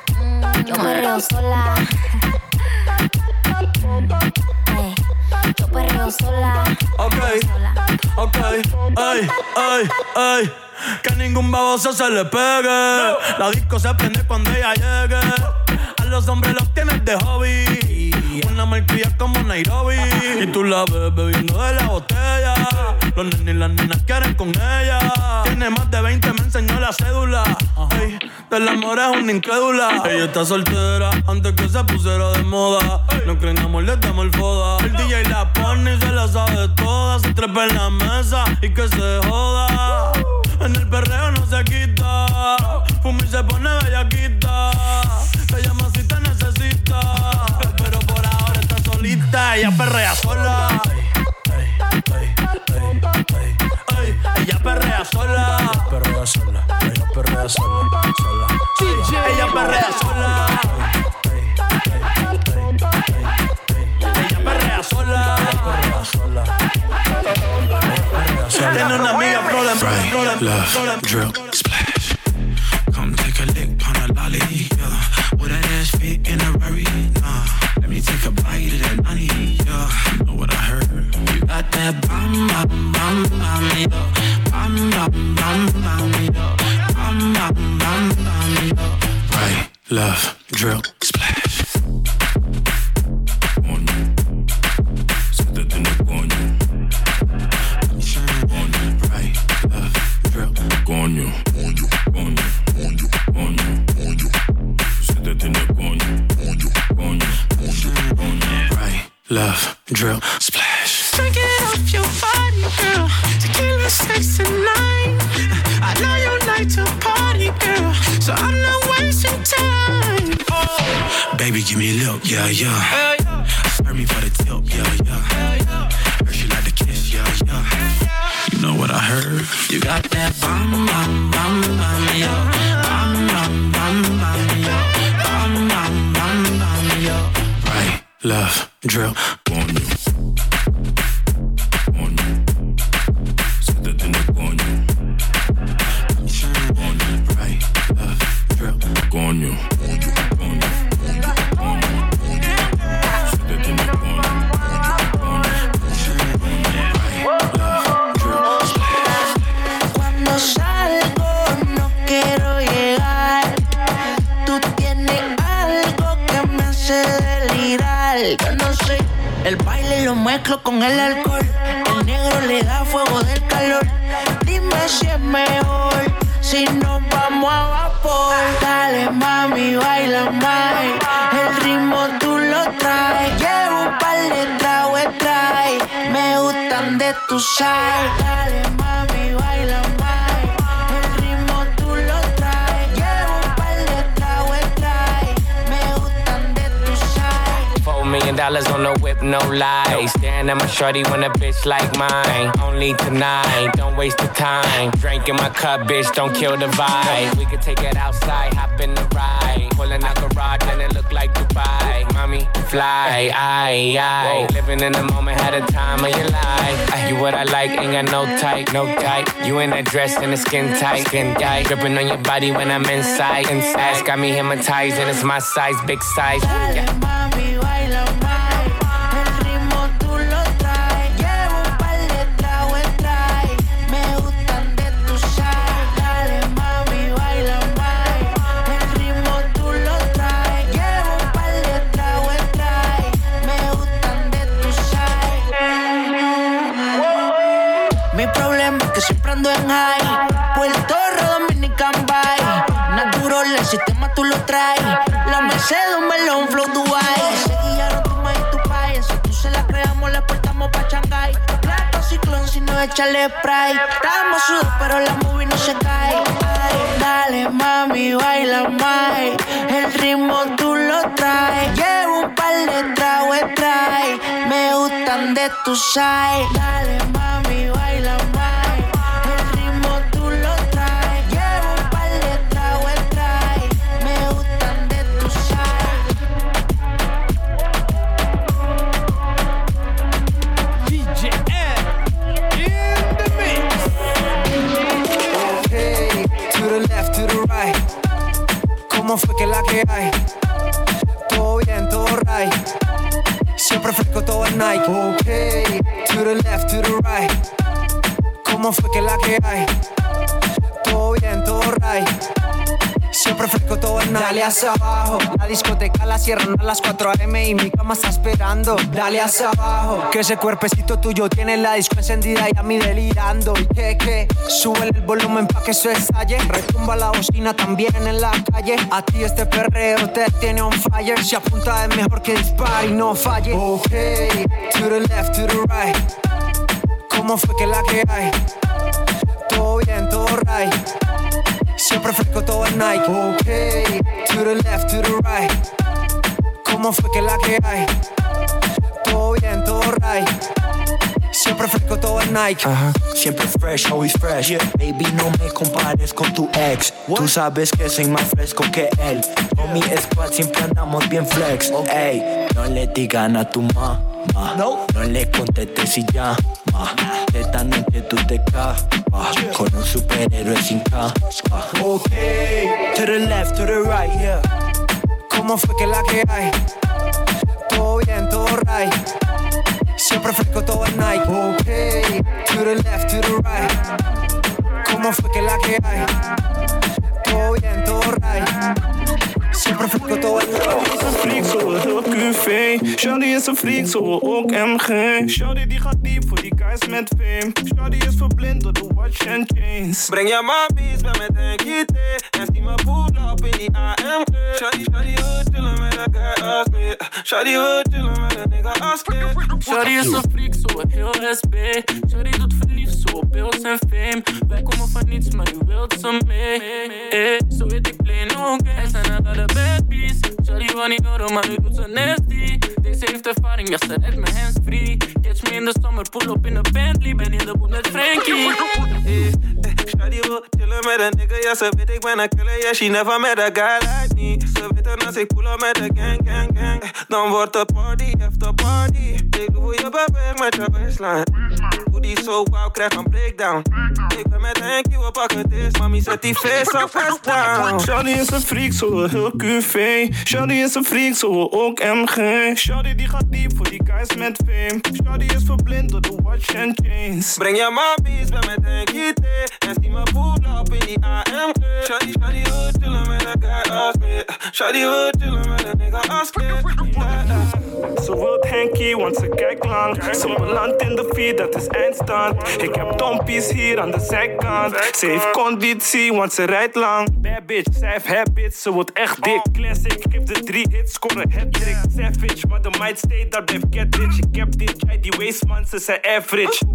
yo perreo sola. Yo perreo sola. Ok, ok, ay, ay, ay. Que ningún baboso se le pegue. La disco se prende cuando ella llegue. A los hombres los tienes de hobby. Una malcria como Nairobi. Y tú la ves bebiendo de la botella. Los nenes y las nenas quieren con ella. Tiene más de 20, me enseñó la cédula. Del amor es una incrédula. Ella está soltera antes que se pusiera de moda. No creen amor, le damos el foda. El DJ la pone y se la sabe toda. Se trepa en la mesa y que se joda. En el perreo no se quita. Fuma y se pone bellaquita. Te llama si te necesita. Pero por ahora está solita. Ella perrea sola. Perrea sola. Ella perrea sola. Ella perrea sola. sola. Ella perrea sola. Ella perrea sola. Perrea sola. Tiene una amiga problem, problem, problem, problem. drill, splash. love, drill, Right, love, drill, splash. Sex. I know you like to party, girl. So I'm not wasting time. Oh. Baby, give me a look, yeah, yeah. Serve me for the tip, yeah, yeah. Heard she like to kiss, yeah, yeah. You know what I heard? You got that bam, bam, bam, bam, yeah. Bam, bam, bam, bam, yeah. Bam, bam, bam, bam, yeah. Right, left, drill, con el alcohol. El negro le da fuego del calor. Dime si es mejor. Si nos vamos a vapor. Dale mami, baila más. El ritmo tú lo traes. Llevo un par de tragos trae. Me gustan de tu sal. Dale million dollars on the whip, no lie. Staring at my shorty when a bitch like mine. Only tonight, don't waste the time. Drink in my cup, bitch, don't kill the vibe. We could take it outside, hop in the ride. Pulling out garage and it look like Dubai. Mommy, fly, aye, aye. Living in the moment, had a time of your life. Ay, You what I like, ain't got no type, no type. You in that dress and the skin tight, skin tight. Gripping on your body when I'm inside, inside. Got me hypnotized and it's my size, big size. Yeah. La Mercedes, un melón, flow Dubai. Seguillaron tu maíz, tu país. Si tú se la creamos, la exportamos pa' Shanghai. Plato ciclón, si no echarle spray. Estamos sudados, pero la movie no se cae. Dale, mami, baila más. El ritmo tú lo traes. Llevo un par de tragos, trae. Me gustan de tu side. Dale, mami, baila ¿Cómo fue que la que hay? Todo bien, todo right. Siempre fresco, todo el. Okay, to the left, to the right. ¿Cómo fue que la que hay? Todo bien, todo right. Siempre fresco todo el Nike. Dale hacia abajo. La discoteca la cierran a las 4 a.m. y mi cama está esperando. Dale hacia abajo. Que ese cuerpecito tuyo tiene la disco encendida y a mí delirando. Y que, que, sube el volumen pa' que eso estalle. Retumba la bocina también en la calle. A ti este perreo te tiene on fire. Si apunta es mejor que dispare y no falle. Ok, to the left, to the right. ¿Cómo fue que la que hay? Todo bien, todo right. Siempre fresco todo el. Ok, to the left, to the right. ¿Cómo fue que la que hay? Todo bien, todo right. Siempre fresco todo el Nike. Siempre fresh, always fresh. Baby, no me compares con tu ex. Tú sabes que soy más fresco que él. Con mi squad siempre andamos bien flex. Ey, no le digan a tu mamá. No. le contestes si llama. Esta noche tú te capas con un superhéroe sin capa. Ok, to the left, to the right, yeah. ¿Cómo fue que la que hay? Todo bien, todo right. Siempre fresco todo el Nike. Ok, to the left, to the right. ¿Cómo fue que la que hay? Todo bien, todo right. Siempre fresco todo el Shawty is een freak, zo heel QV. Shawty is een freak, zo ook MG. Shawty die gaat diep voor die guys met fame. Shawty is verblind door de watch and chains. Breng je mappies bij met een. En zie voelen op in die AMG. Shawty, shawty, hoort chillen met een guy als me. Shawty, hoort chillen met een nigga als me. Shawty is een freak, zo heel SB. Shawty doet verliefd, zo op beeld en fame. Wij komen van niets, maar je wilt ze mee. Eh, zo weet ik play no games. Hij zijn de bad beats. Shawty wil niet horen, maar nu doet ze nasty. Deze heeft ervaring, ja, ze redt mijn hands free. Catch me in de summer, pull up in de Bentley. Ben in de boot met Frankie. Eh, eh, Shawty wil chillen met een nigga, ja ze weet ik ben een killer, yeah she never met a guy like me. Ze weten als ik pull up met de gang, gang, gang, dan wordt het party after party. Ik doe je beweeg met je waistline. Hoe die zo wauw krijgt een breakdown. Ik ben met Henkie, we pakken is, mami zet die face op vast down. Shawty is een freak, zo heel QV. Shawty is een freak, zo ook MG. Shawty die gaat diep voor die guys met fame. Shawty is verblind door de watch and chains. Breng je mappies bij met een giete. En zie me voelen op in die AMG. Shawty, shawty, hoort chillen met een een. Ze wilt Henkie, want ze kijkt lang. Ze belandt in de feed, dat is eindstand. Ik heb dompies hier aan de zijkant. Ze heeft conditie, want ze rijdt lang. Bad bitch, zij heeft habits, ze wordt echt dik. Classic, ik heb de drie hits, scoren hat-trick. Savage, maar de might stay, dat blijft get rich. Ik heb dit, jij die waste man, ze zijn average.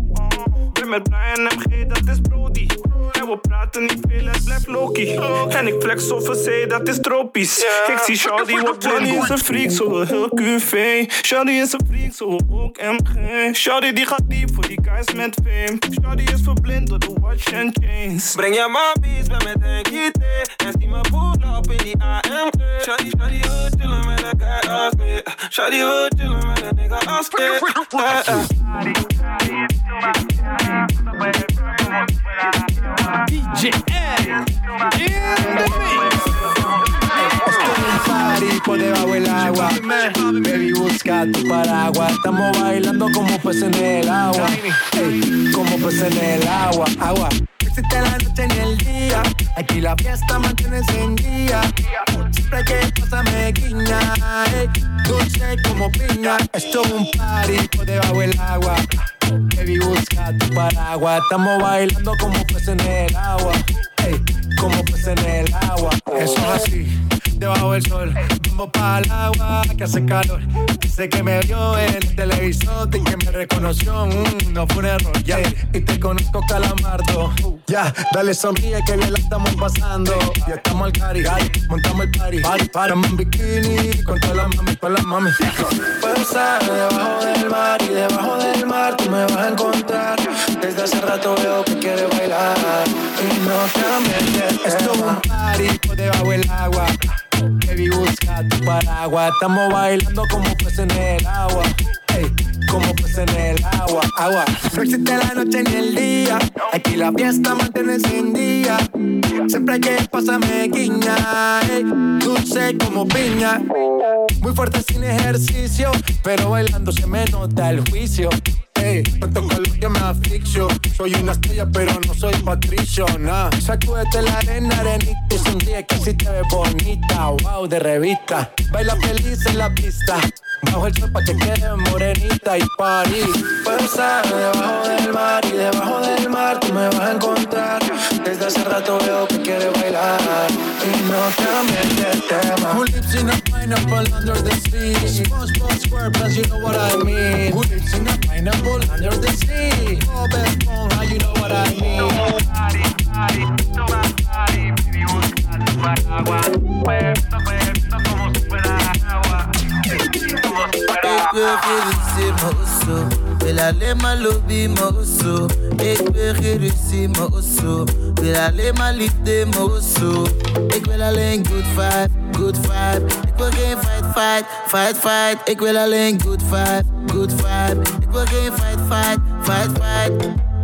Met Brian MG, dat is Brody. En we praten niet veel, het blijft Loki. En ik flex over zee, dat is tropisch. Ik zie Shawty wat Johnny is een freak, zo heel QV. Shawty is een freak, zo ook MG. Shawty die gaat diep voor die guys met fame. Shawty is verblind door de watch and chains. Breng je mappies bij met een giete. En zie me voelen op in die AMG. Shawty, shawty, hoort chillen met een guy als me. Shawty, hoort chillen met een nigga als me. Eh, eh. DJ in the mix. Party por debajo del agua. Baby, busca tu paraguas. Estamos bailando como peces en el agua. Como peces en el agua. Agua. La noche ni el día. Aquí la fiesta mantiene encendida. Siempre que pasa me guiña. dulce como piña. Esto es un party por debajo del agua. Baby, busca tu paraguas. Estamos bailando como peces en el agua. Ey, como peces en el agua. Eso es así, debajo del sol. Vamos para el agua que hace calor. Dice que me vio el televisor y que me reconoció. mm, no fue un error. Y te conozco, calamardo. Ya, dale sonríe que bien la estamos pasando. Ya estamos al cari, montamos el party. Party, party, en bikini con todas las mami, con las mami. Puedo estar debajo del mar y debajo del mar tú vas a encontrar. Desde hace rato veo que quieres bailar y no cambies Esto es un party debajo del agua. Baby, busca tu paraguas. Estamos bailando como peces en el agua. Ey, como peces en el agua. Agua. No existe la noche ni el día. Aquí la fiesta mantiene encendida. Siempre que pasa me guiña. ey, dulce como piña. Muy fuerte sin ejercicio. Pero bailando se me nota el juicio. Ey, tanto calor que me asfixio. Soy una estrella pero no soy patricio, nah. Sacúdete la arena, arenita sonríe que así te ves bonita. Wow, de revista. Baila feliz en la pista. Bajo el sol pa' que quede morenita y party Puedo debajo del mar y debajo del mar tú me vas a encontrar Desde hace rato veo que quieres bailar Y no cambies de tema Who lives in a pineapple under the sea? SpongeBob SquarePants, you know what I mean Who lives in a pineapple under the sea? Bob Esponja, you know what I mean Ik good vibe, good fight, fight, fight, fight. Ik wil alleen good vibe, good vibe. Ik wil geen fight, fight, fight, fight.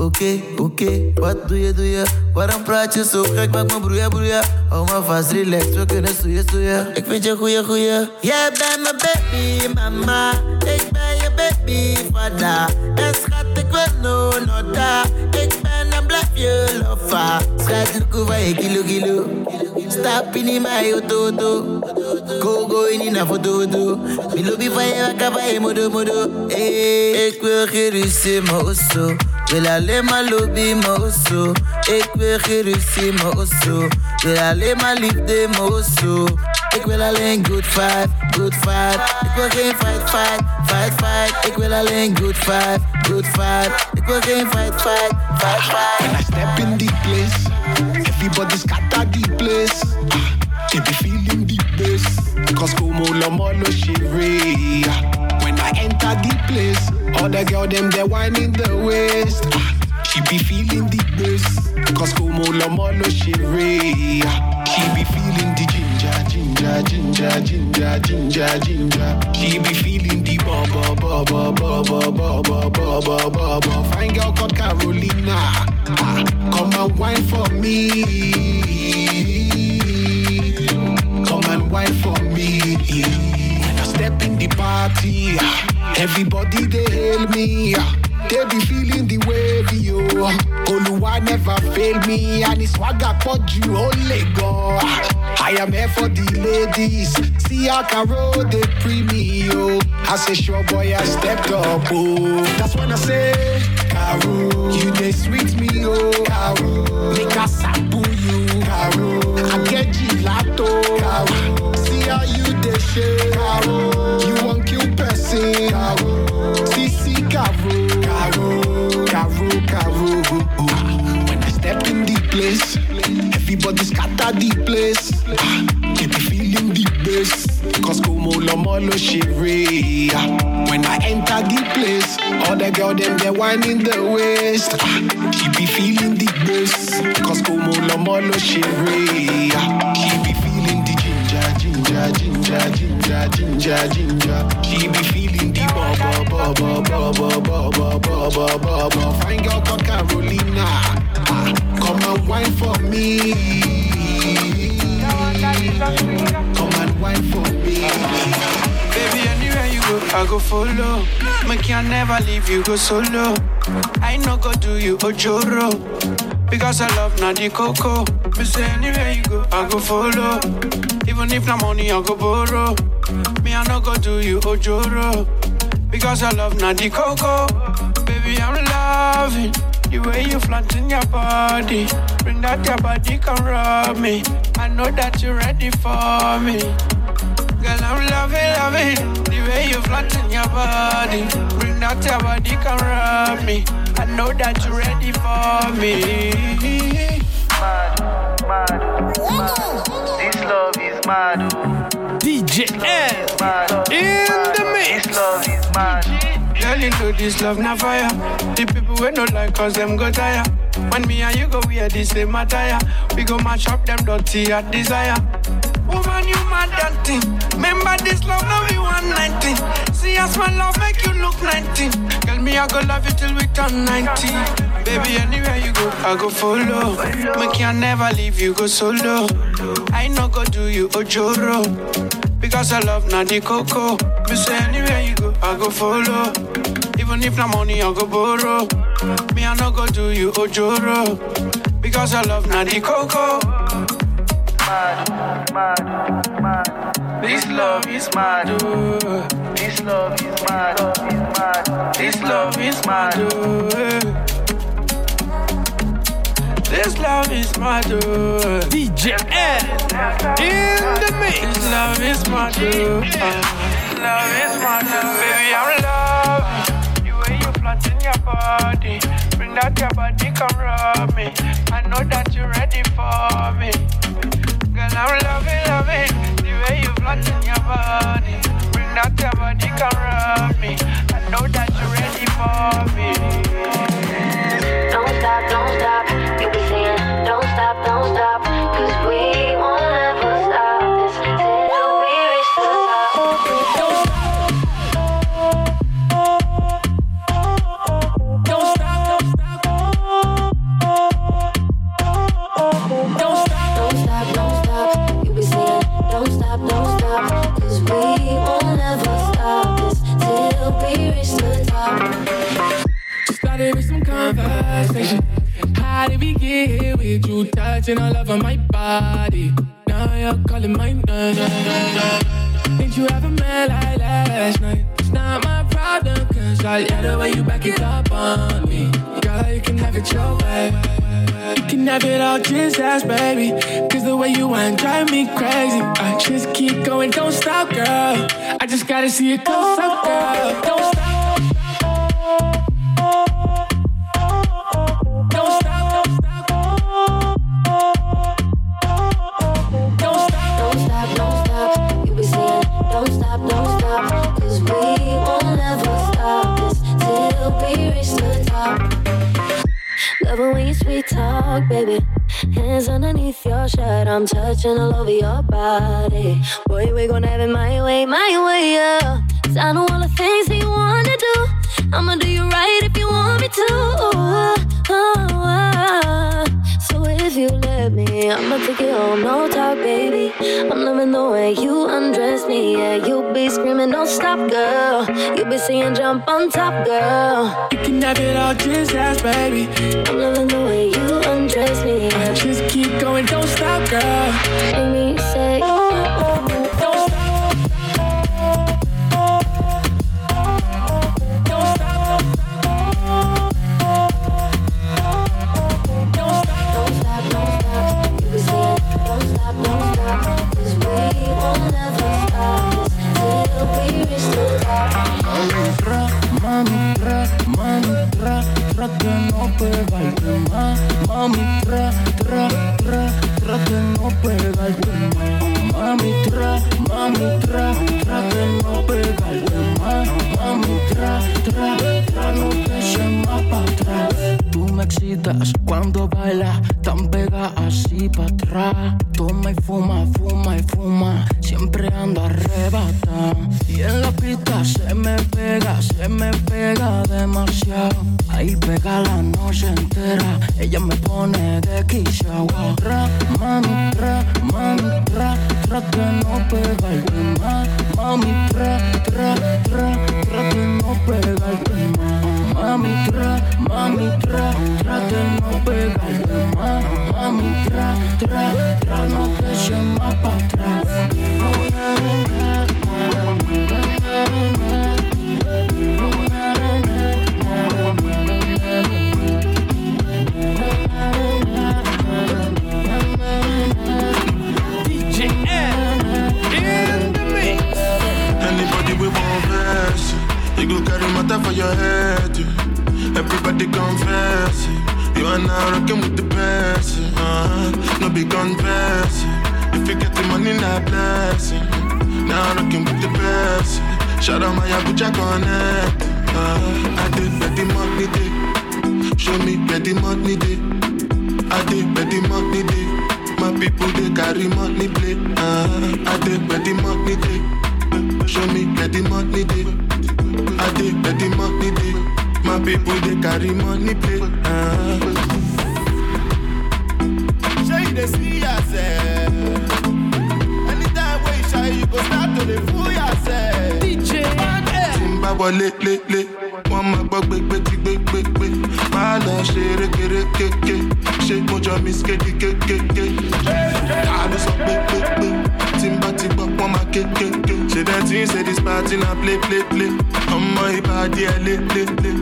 Oké, oké, wat doe je, doe je? Waarom praat je zo gek? Maak me broeien, broeien. Hou maar vast, relax, we kunnen stoeien, stoeien. Ik vind je goeie, goeie. Jij bent mijn baby, mama. Ik ben je baby, vader. En schat, ik wil nooit nota. Ik ben en blijf je lofa. Schat, look over je kilo kilo. Stap in my auto. Go go in na foto do. Bilo bi fa je waka fa je modo modo. Eh, ik wil ruzie, maar osso. Wil alleen maar lobby, maar osso. Ik wil geen ruzie, maar osso. Wil alleen maar liefde, maar osso. Ik wil alleen good fight, good fight. Ik wil geen fight, fight, fight, fight. Ik wil alleen good fight, good fight. Ik wil geen fight, fight, fight, fight. When I step in the place, everybody scatter the place. Ah, They be feeling the bass, cause como lo molo shiri. Enter the place, the girl them they whining the waist. Ah, She be feeling the bass, cause como lo molo shiri. She be feeling the ginger, ginger, ginger, ginger, ginger, ginger. She be feeling the ba ba ba ba ba ba ba ba ba ba ba. Fine girl called Carolina, ah, come and wine for me. Come and wine for me. When I step in the party, ah, everybody they hail me. They be feeling the wave, yo. Oluwa never fail me, and it's swagger for you, only go. I am here for the ladies. See how Caro they pre me, yo. I say, sure boy, I stepped up, oh. That's when I say, Caro, you they sweet me, oh. Caro, make a sample you, Caro. I get gelato, Caro. See how you they shake, Caro. The place. Ah, They feeling the bass, cause como lo molo shiri. When I enter the place, all the girl them they whining the waist. Ah, She be feeling the bass, cause como lo molo shiri. She be feeling the ginger, ginger, ginger, ginger, ginger, ginger. She be feeling the ba ba ba ba ba ba ba. Fine girl called Carolina, ah, come and wine for me. Come and wine for me. Baby, anywhere you go, I go follow. Make can never leave you go solo. I no go do you ojoro. Because I love Nadi Coco. Me say anywhere you go, I go follow. Even if no money, I go borrow. Me, I no go do you ojoro. Because I love Nadi Coco. Baby, I'm loving the way you flatten your body. Bring that your body, come rub me. I know that you're ready for me. Girl, I'm loving, loving the way you flatten your body. Bring that your body, come rub me. I know that you're ready for me. Mad, mad, mad. This love is mad. oh. DJ L in the oh. mix. This love is mad. Girl, you know this love na fire. The people we don't like cause them go tire. When me and you go wear the same attire, we go match up them dirty at desire. Woman, you mad that thing. Remember this love, now we 119. See us, my love, make you look 19. Girl, me, I go love you till we turn 90. Baby, anywhere you go, I go follow. Me can never leave you, go solo. I no go do you ojoro. Because I love Nadi Coco. Me say anywhere you go, I go follow. Even if no money, I go borrow. Me, I no go do you ojoro. Because I love Nadi Coco. Mad, mad, mad. This love is mad. oh. This love is mad. Is mad. This love is mad. oh. This love is mad. oh. DJ oh. oh. L in the mix. This love is mad. oh. This love is mad. oh. Baby, I'm love. Your body. Bring that your body, come rub me. I know that you're ready for me. Girl, I'm loving, loving the way you flatten your body. Bring that your body, come rub me. I know that you're ready for me. Don't stop, don't stop. You be saying, don't stop, don't stop. Here with you touching all over my body? Now you're calling my name. Did you ever met like last night? It's not my problem, cause I let the way you back it up on me. Girl, you can have it your way. You can have it all, just ask, baby. Cause the way you want drive me crazy. I just keep going, don't stop, girl. I just gotta see it close up, girl. Don't stop. Baby. Hands underneath your shirt, I'm touching all over your body. Boy, we gon' have it my way, my way, yeah. I know all the things that you wanna do. I'ma do you right if you want me to. Oh, oh, oh. If you let me, I'ma take you home, no talk, baby. I'm loving the way you undress me, yeah. You be screaming, don't stop, girl. You be saying jump on top, girl. You can have it all, just ask, baby. I'm loving the way you undress me. Yeah. Just keep going, don't stop, girl. Make me say. Mami, tra, tra, tra, tra que no pega el tema. Mami, tra, mami, tra, tra que no pega el tema. Mami, tra, tra, tra, no te eches más para atrás. Tú me excitas cuando bailas, tan pega así para atrás. Toma y fuma, fuma y fuma, siempre ando arrebata. Y en la pista se me pega, se me pega demasiado. Ahí pega la noche entera, ella me pone de quishawa. Ra, mami, ra, mami, ra, tra que no pega el tema. Mami, tra, tra, tra, tra que no pega el tema. Mami, tra, mami, tra, tra que no pega el tema. Mami, tra, tra, tra, no te eches más para atrás. Matter for your head. yeah. Everybody confess, yeah. you are now rocking with the best. yeah. Uh-huh. No be confess, yeah. if you get the money, not blessing. Now rocking with the best. yeah. Shout out my Abuja connect. Uh, I did where the money day. Show me where the money day. I did where the money day. My people they carry money play. Uh, I did where the money day. Show me where the money day. I did where the money day. My people they carry money play. Uh. Show you the see yourself. Anytime when you shy, you go start to the fool yourself. DJ ń bá wọlé lélẹ̀ wọ́n máa gbọ́ gbégbégbégbégbé máa lọ ṣe rékérékéké ṣé mo jọ miss kéde kékéké káàdì sọ pé pépé tí ń bá ti gbọ́ okay, okay, okay. Say that thing, say this party now play, play, play. On my body, I lay, lay, lay.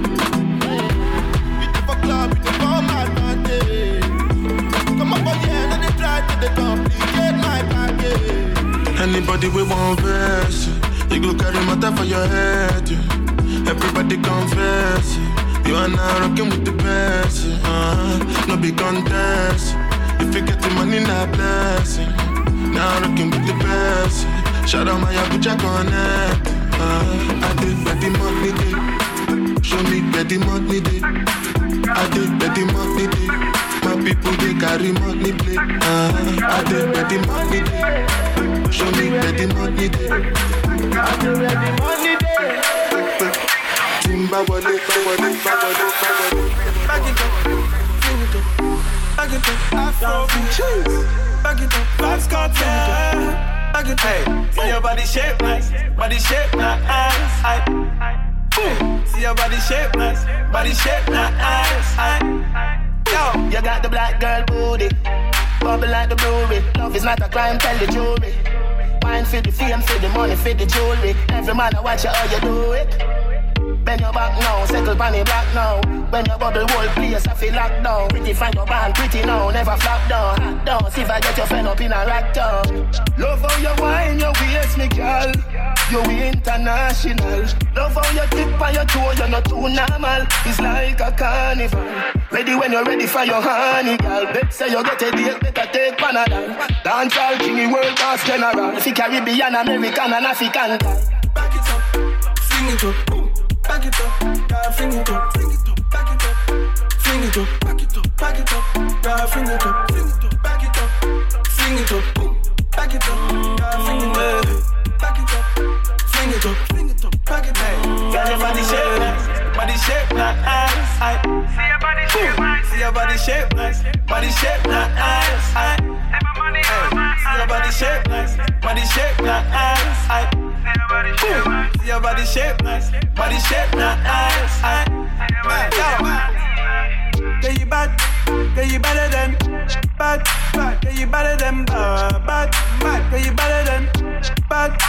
Anybody we want verse, you go carry matter for your head. Yeah. Everybody confess, you are now rocking with the best. Yeah. Uh, no be contest, if you get the money, not blessing. Now rocking with the best. Yeah. Shout out my Abuja connect. Uh, I did the money day. Show me the money day. I did the money day. My people they carry money play. Uh, I did the money day. Show me the money dey. I where the money bá wọlé, bá wọlé, bá wọlé. Back it up, bring it up, back it up, Afro Back it up, Vybz Kartel. Back it up, See your body shape nice, body shape nice. See your body shape nice, body shape nice. Yo, you got the black girl booty, bubble like the brewery. Love is not a crime, tell the jury. Wine for the fame, for the money, for the jewelry. Every man I watch you how you do it. Bend your back now, settle on the black now. When your bubble whole place, I feel locked down. Pretty find your band, pretty now, never flop down. Hot down, see if I get your friend up in a rack down. Love how you wine, your waist, me girl. You international. Love how you tip on your toe, you're not too normal. It's like a carnival. Ready when you're ready for your honey, girl. Bet say you get a date, better take Panadol. Dance all king, world boss general. If you Caribbean, American, and African. Back it up, sing it up back it up, yeah, fling it up, fling it up, back it up, fling it up, back it up, back it up, yeah, fling it up, fling it up, back it up, fling it up, back it up, yeah, fling it up, back it up, fling it up, fling it up, back it up. Got your body nice, body shape nice. See your body shape nice, see your body shape nice, body shape nice. See your body shape nice, body shape body shape nice. See your body shape nice. Body shape nice. Yeah, you bad. Yeah, you better than bad. Bad. Yeah, you better than bad. Bad. Bad. Yeah, you better than bad.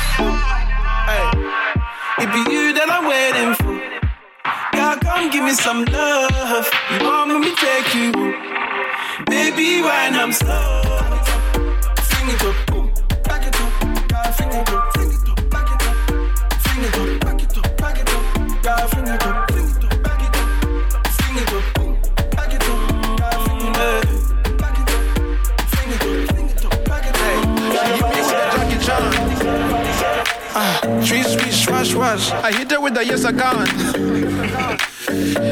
Hey, it be you that I'm waiting for. Girl, come give me some love. You want me to take you? Baby, when I'm slow, sing it oh, oh. up, boom, back it oh, up, girl, sing it up. Sweet, sweet, swash, swash. I hit it with the yes, I can.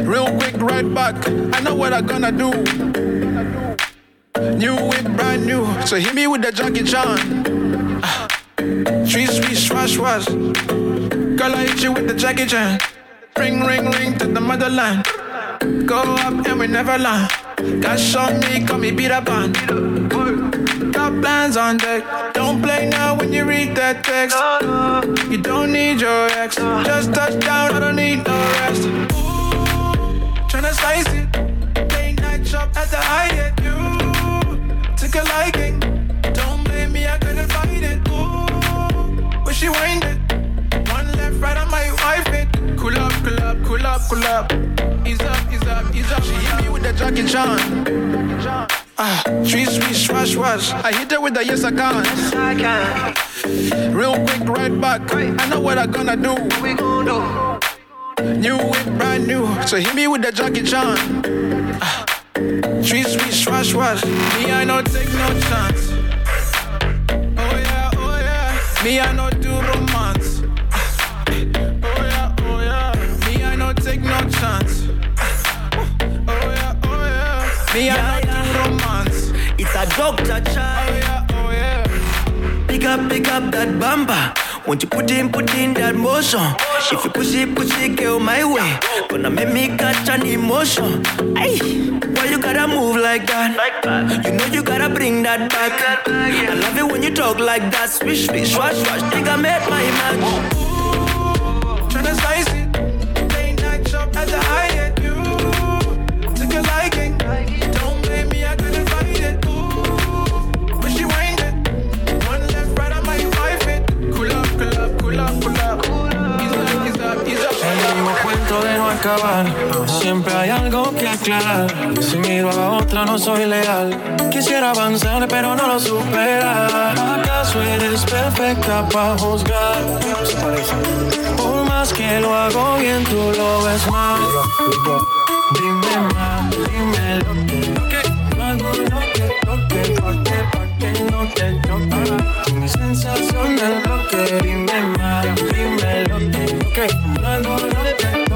Real quick, right back. I know what I'm gonna do. New whip, brand new. So hit me with the Jackie Chan. Sweet, sweet, swash, swash. Girl, I hit you with the Jackie Chan. Ring, ring, ring to the motherland. Go up and we never land. Cash on me, call me beat up on. Got plans on deck. Don't play now when you read that text. You don't need your ex. Just touch down, I don't need no rest. Ooh, tryna slice it. Late night shop at the Hyatt. You took a liking. Don't blame me, I couldn't fight it. Ooh, wish you wind it. One left, right, I might wife it. Cool up, cool up, cool up, cool up. Ease up, ease up, ease up. She hit me with the Jackie Chan. Ah, sweet, sweet, swash, swash. I hit her with the yes, I can. Yes, I can. Real quick, right back. I know what I'm gonna do. What we gonna do? New whip, brand new. So hit me with the Jackie Chan. Ah, sweet, sweet, swash, swash. Me, I no take no chance. Oh yeah, oh yeah. Me, I no do romance. Ah, oh yeah, oh yeah. Me, I no take no chance. Oh yeah, oh yeah. Me, I no romance. Doctor child. Oh yeah, oh yeah. Pick up, pick up that bumper. Won't you put in, put in that motion? If you push it, push it, go my way. Gonna make me catch an emotion. Hey, why you gotta move like that? Like that. You know you gotta bring that back. I love it when you talk like that. Swish, swish, swash, swash. Think I made my match. Siempre hay algo que aclarar. Si miro a otra, no soy leal. Quisiera avanzar, pero no lo supera. ¿Acaso eres perfecta para juzgar? Por más que lo hago bien, tú lo ves mal. Dime más, dime lo que lo que no te. Mi sensación del bloque, dime más, dime lo que lo que pa' que, que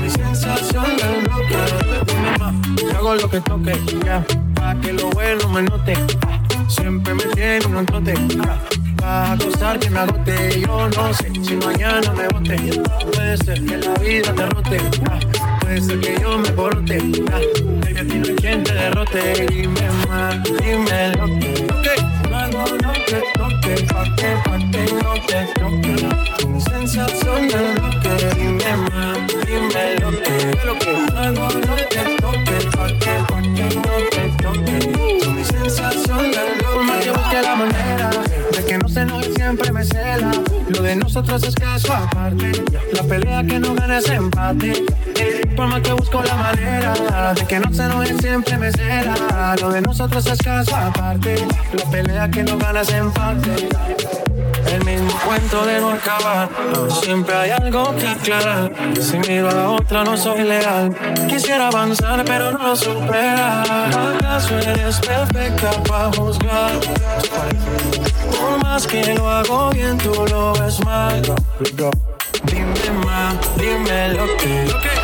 Mi sensación hago lo que toque, ya, pa' que lo bueno me note. Siempre me tiene un trote. Va a costar que me agote. Yo no sé si mañana me bote. Puede ser que la vida te rote. Puede ser que yo me borote. ah, Baby, a ti no quien te derrote. Dime más, dime lo que. Nosotros es caso aparte. La pelea que no gana es empate. Por más que busco la manera de que no se enoje siempre me cela. Lo de nosotros es caso aparte. La pelea que no gana es empate. El mismo cuento de no acabar. Siempre hay algo que aclarar. Si miro a otra, no soy leal. Quisiera avanzar, pero no lo supera. ¿Acaso eres perfecta para juzgar? Por más que lo hago bien, tú lo ves mal. Dime más, dime lo que.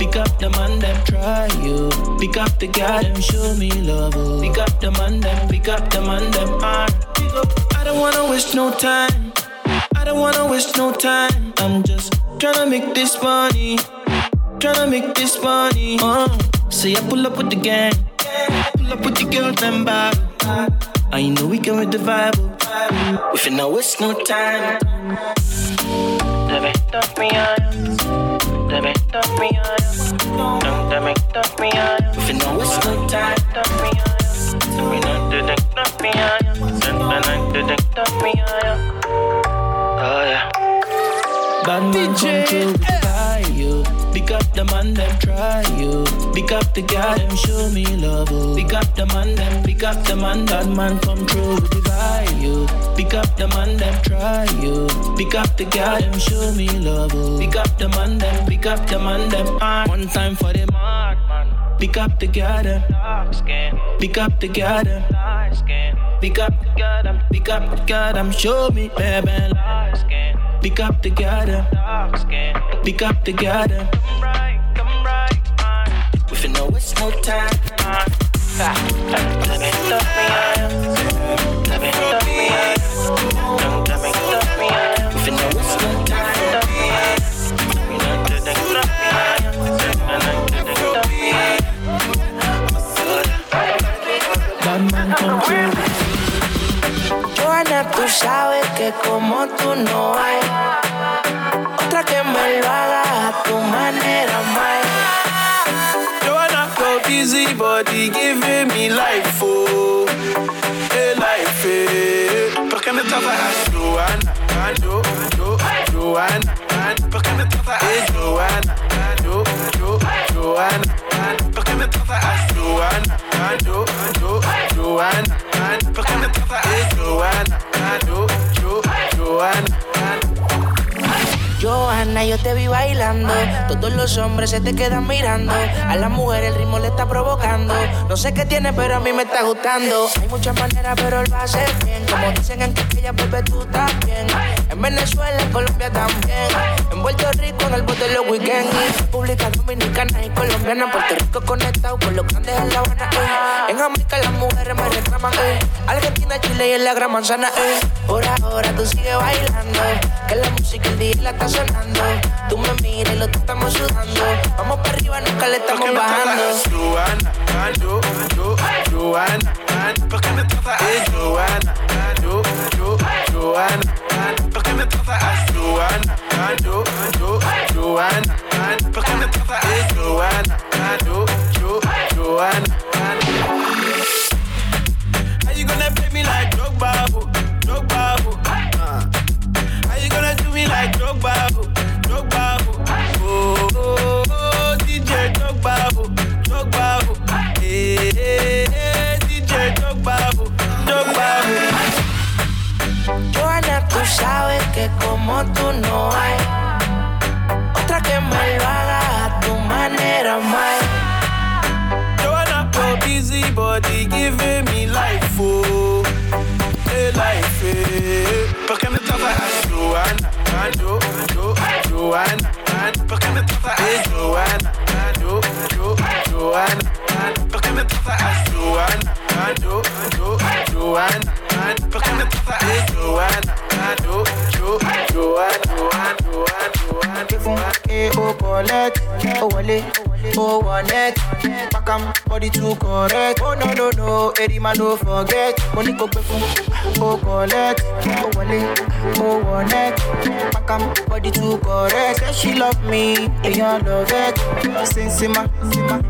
Pick up the man, them try you. Pick up the girl, them show me love. oh. Pick up the man, them pick up the man, them ah. I don't wanna waste no time. I don't wanna waste no time. I'm just tryna make this money. Tryna make this money. Uh. Say I pull up with the gang. Pull up with the girl, them back. I know we can with the vibe. oh. We finna waste no time. Debe tock me on. Debe tock me on. Debe tock me on. We finna waste no time. Tock me on. We know debe tock me on. Debe tock me on. Oh yeah. Bad man come through with the fire. Pick up the man, them try you. Pick up the girl, them show me love. oh. Pick up the man, them pick up the man, that man come through with the fire. Pick up the man, them try you. Pick up the girl, them show me love. oh. Pick up the man, them pick up the man, them. One time for the man. Pick up the together. Pick up the together. Pick up the together. Pick up the together. Show me, baby. Pick up the together. Pick up the together. If you know it's no time. Love me, I am. Sabes que como tú no hay otra que me lo haga a tu manera, Mike. Joanna, go busy body giving me life, oh, hey life, eh. Porque me trata a Joanna, ah, Jo, Jo, Joanna, yo te vi bailando. Todos los hombres se te quedan mirando. A la mujer el ritmo le está provocando. No sé qué tiene, pero a mí me está gustando. Hay muchas maneras, pero lo hace bien. Como dicen en ella vuelve tú también. En Venezuela, en Colombia también. En Puerto Rico, en el bote de los weekends. República Dominicana y Colombiana. Puerto Rico conectado con los grandes en La Habana. En Jamaica las mujeres me reclaman. Eh. Argentina, Chile y en la Gran Manzana. Eh. Por ahora tú sigues bailando. Que la música el día la está sonando. Tú me miras y lo estamos sudando. Vamos para arriba, nunca le estamos Porque me trata bajando. a Joanna, ah, Jo, Jo, Joanna, ah, porque me trata a Joanna, ah, Jo, Jo, Joanna, ah, porque me trata a Joanna, ah, Jo, Jo, Joanna, ah, porque me trata a Joanna, ah, Jo, Jo, gonna me like Drogba, oh? How you gonna do me like Drogba, oh, oh, oh, oh, DJ Drogba, oh, eh, eh, eh, DJ Drogba, oh, Drogba, tú sabes que como tú no hay otra que me lo haga a tu manera, Mike busy body giving me life, oh, hey, life, eh. Perché mi trova a Joanna, a Jo, a Jo, a Joanna, perché mi trova a Joanna, a Jo, a Jo, a Joanna, perché mi trova a Joanna, a Jo, a Jo, a Joanna, perché mi trova a Joanna, a Jo, Jo, a Joanna, Joanna, Joanna. Oh, collect, oh, wale, oh, one neck. Back am, body too correct. Oh, no, no, no, Eddie man, no forget. Money go for, oh, collect, oh, wale, oh, one neck. Back am, body too correct. Say she love me, and you love it. Sensima,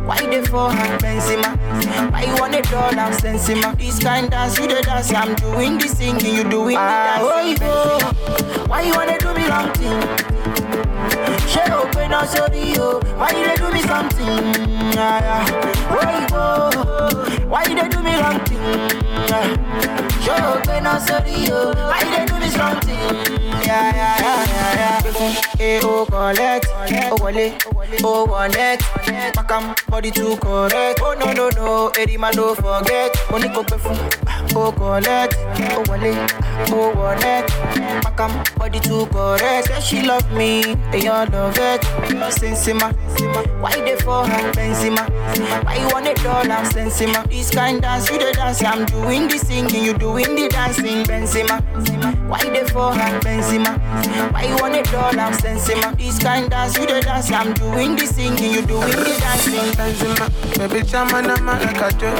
why they for her, Benzema? Why you want it all, I'm sensima. This kind dance, you the dance, I'm doing the singing, you doing the ah, dance. Oh, you. Why you wanna do me wrong thing? She open up sorry yo. Why you they do me something? Yeah, yeah. Why you go? Why you they do me wrong thing? Yeah. She open up sorry yo. Why you they do me something? Yeah, yeah, yeah, yeah, yeah. Eh, oh, collect, oh, wale, oh, neck. Back am, body too correct. Oh, no, no, no, Eddie man, don't forget. Money go for, oh, collect, oh, wale, oh, neck. Back am, body too correct. Say she love me, and you love it. Sensima, why they for her, Benzema? Why you want it all, I'm sensima. This kind dance, you the dance, I'm doing the singing, you doing the dancing, Benzema. Why they for her, Benzema? Why you want it all, I'm sensima. This kind dance, you the dance, I'm doing the singing, you doing the dancing, Benzema. Baby, chama na ma like I do.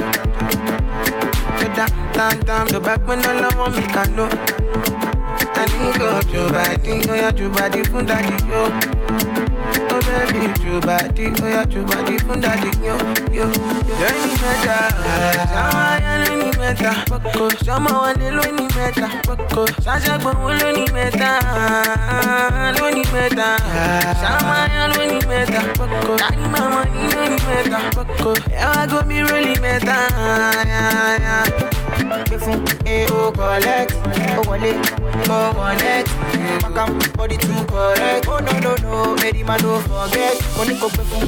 You down, down, the back when all I want me can know. I need go to body, oh yeah, to body, fun daddy, yo. Oh baby, to body, oh yeah, to body, fun daddy, yo, yo maker. Sama ya ló ní mẹ́ta. Sọmọ wọlé ló ní mẹ́ta. Sáṣẹ́gbọ̀n wo ló ní mẹ́ta? Ló ní mẹ́ta. Sama ya ló ní mẹ́ta. Tani mama ni ló ní mẹ́ta. Ẹ wá gómi rólì mẹ́ta. Fífún AO collect, ó wọlé, ó wọlé. Makam body too correct. Oh no no no, Eddie man no forget. Oníkó go fún,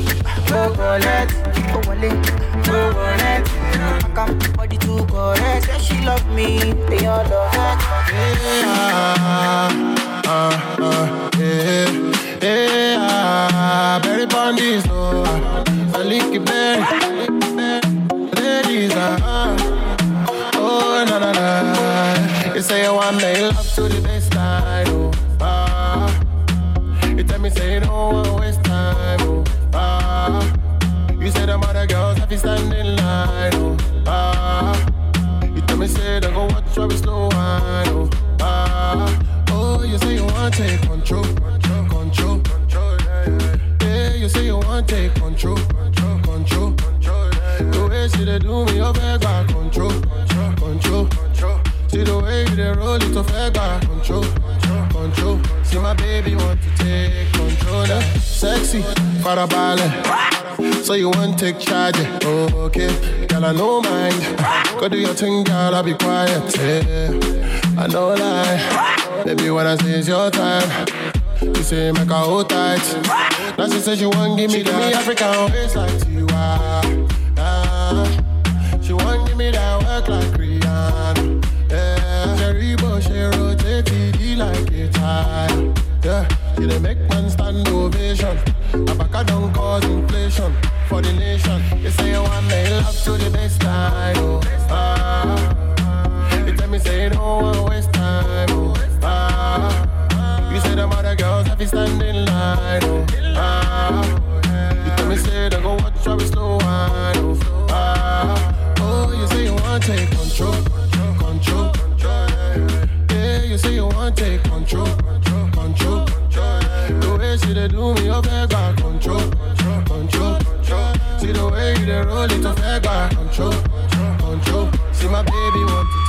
ó collect oh, wale, oh, one neck. Back am, body too correct. Say she love me, they all love eh, ah, berry bandits, oh, I lick it berry. Ladies, ah, oh, na, na, na. You say you want me love to the oh, ah. You tell me say you don't want waste time, oh, say them other girls have to stand in line, oh, ah. You tell me say they go watch how we slow wine, oh, ah. Oh, you say you want take control, control, control, control, yeah, yeah. Yeah, you say you want take control, control, control, control, yeah, yeah. The way she dey do me, you beg back control, control, control, control. See the way you dey roll it, you beg back control, control, control. See my baby want to take control, yeah. Sexy, para ballet. So you want take charge, oh, okay. Girl, I no mind. Go do your thing, girl, I'll be quiet. Yeah. I know lie. Baby, when I say it's your time, you say make her hold tight. Now she say she want give me she that. Give me African waist like Tiwa. Ah. She want give me that work like Rihanna. Yeah. Cherry bush, she rotate TD like a tire. Yeah. She dey make man stand ovation. Abaka don't cause inflation for the nation. You say you want me love to the baseline. Oh. Ah. You tell me say you don't want to waste time. Oh. Ah. You say them other girls have to stand in line. Oh. Ah. You tell me say they go watch how we slow wine. Oh. Ah. Oh, you say you want take control, control. Yeah, you say you want take control, control, control. The way she dey do me, you back control, control. See the way you roll it, you beg eh, back control, control. See my baby want to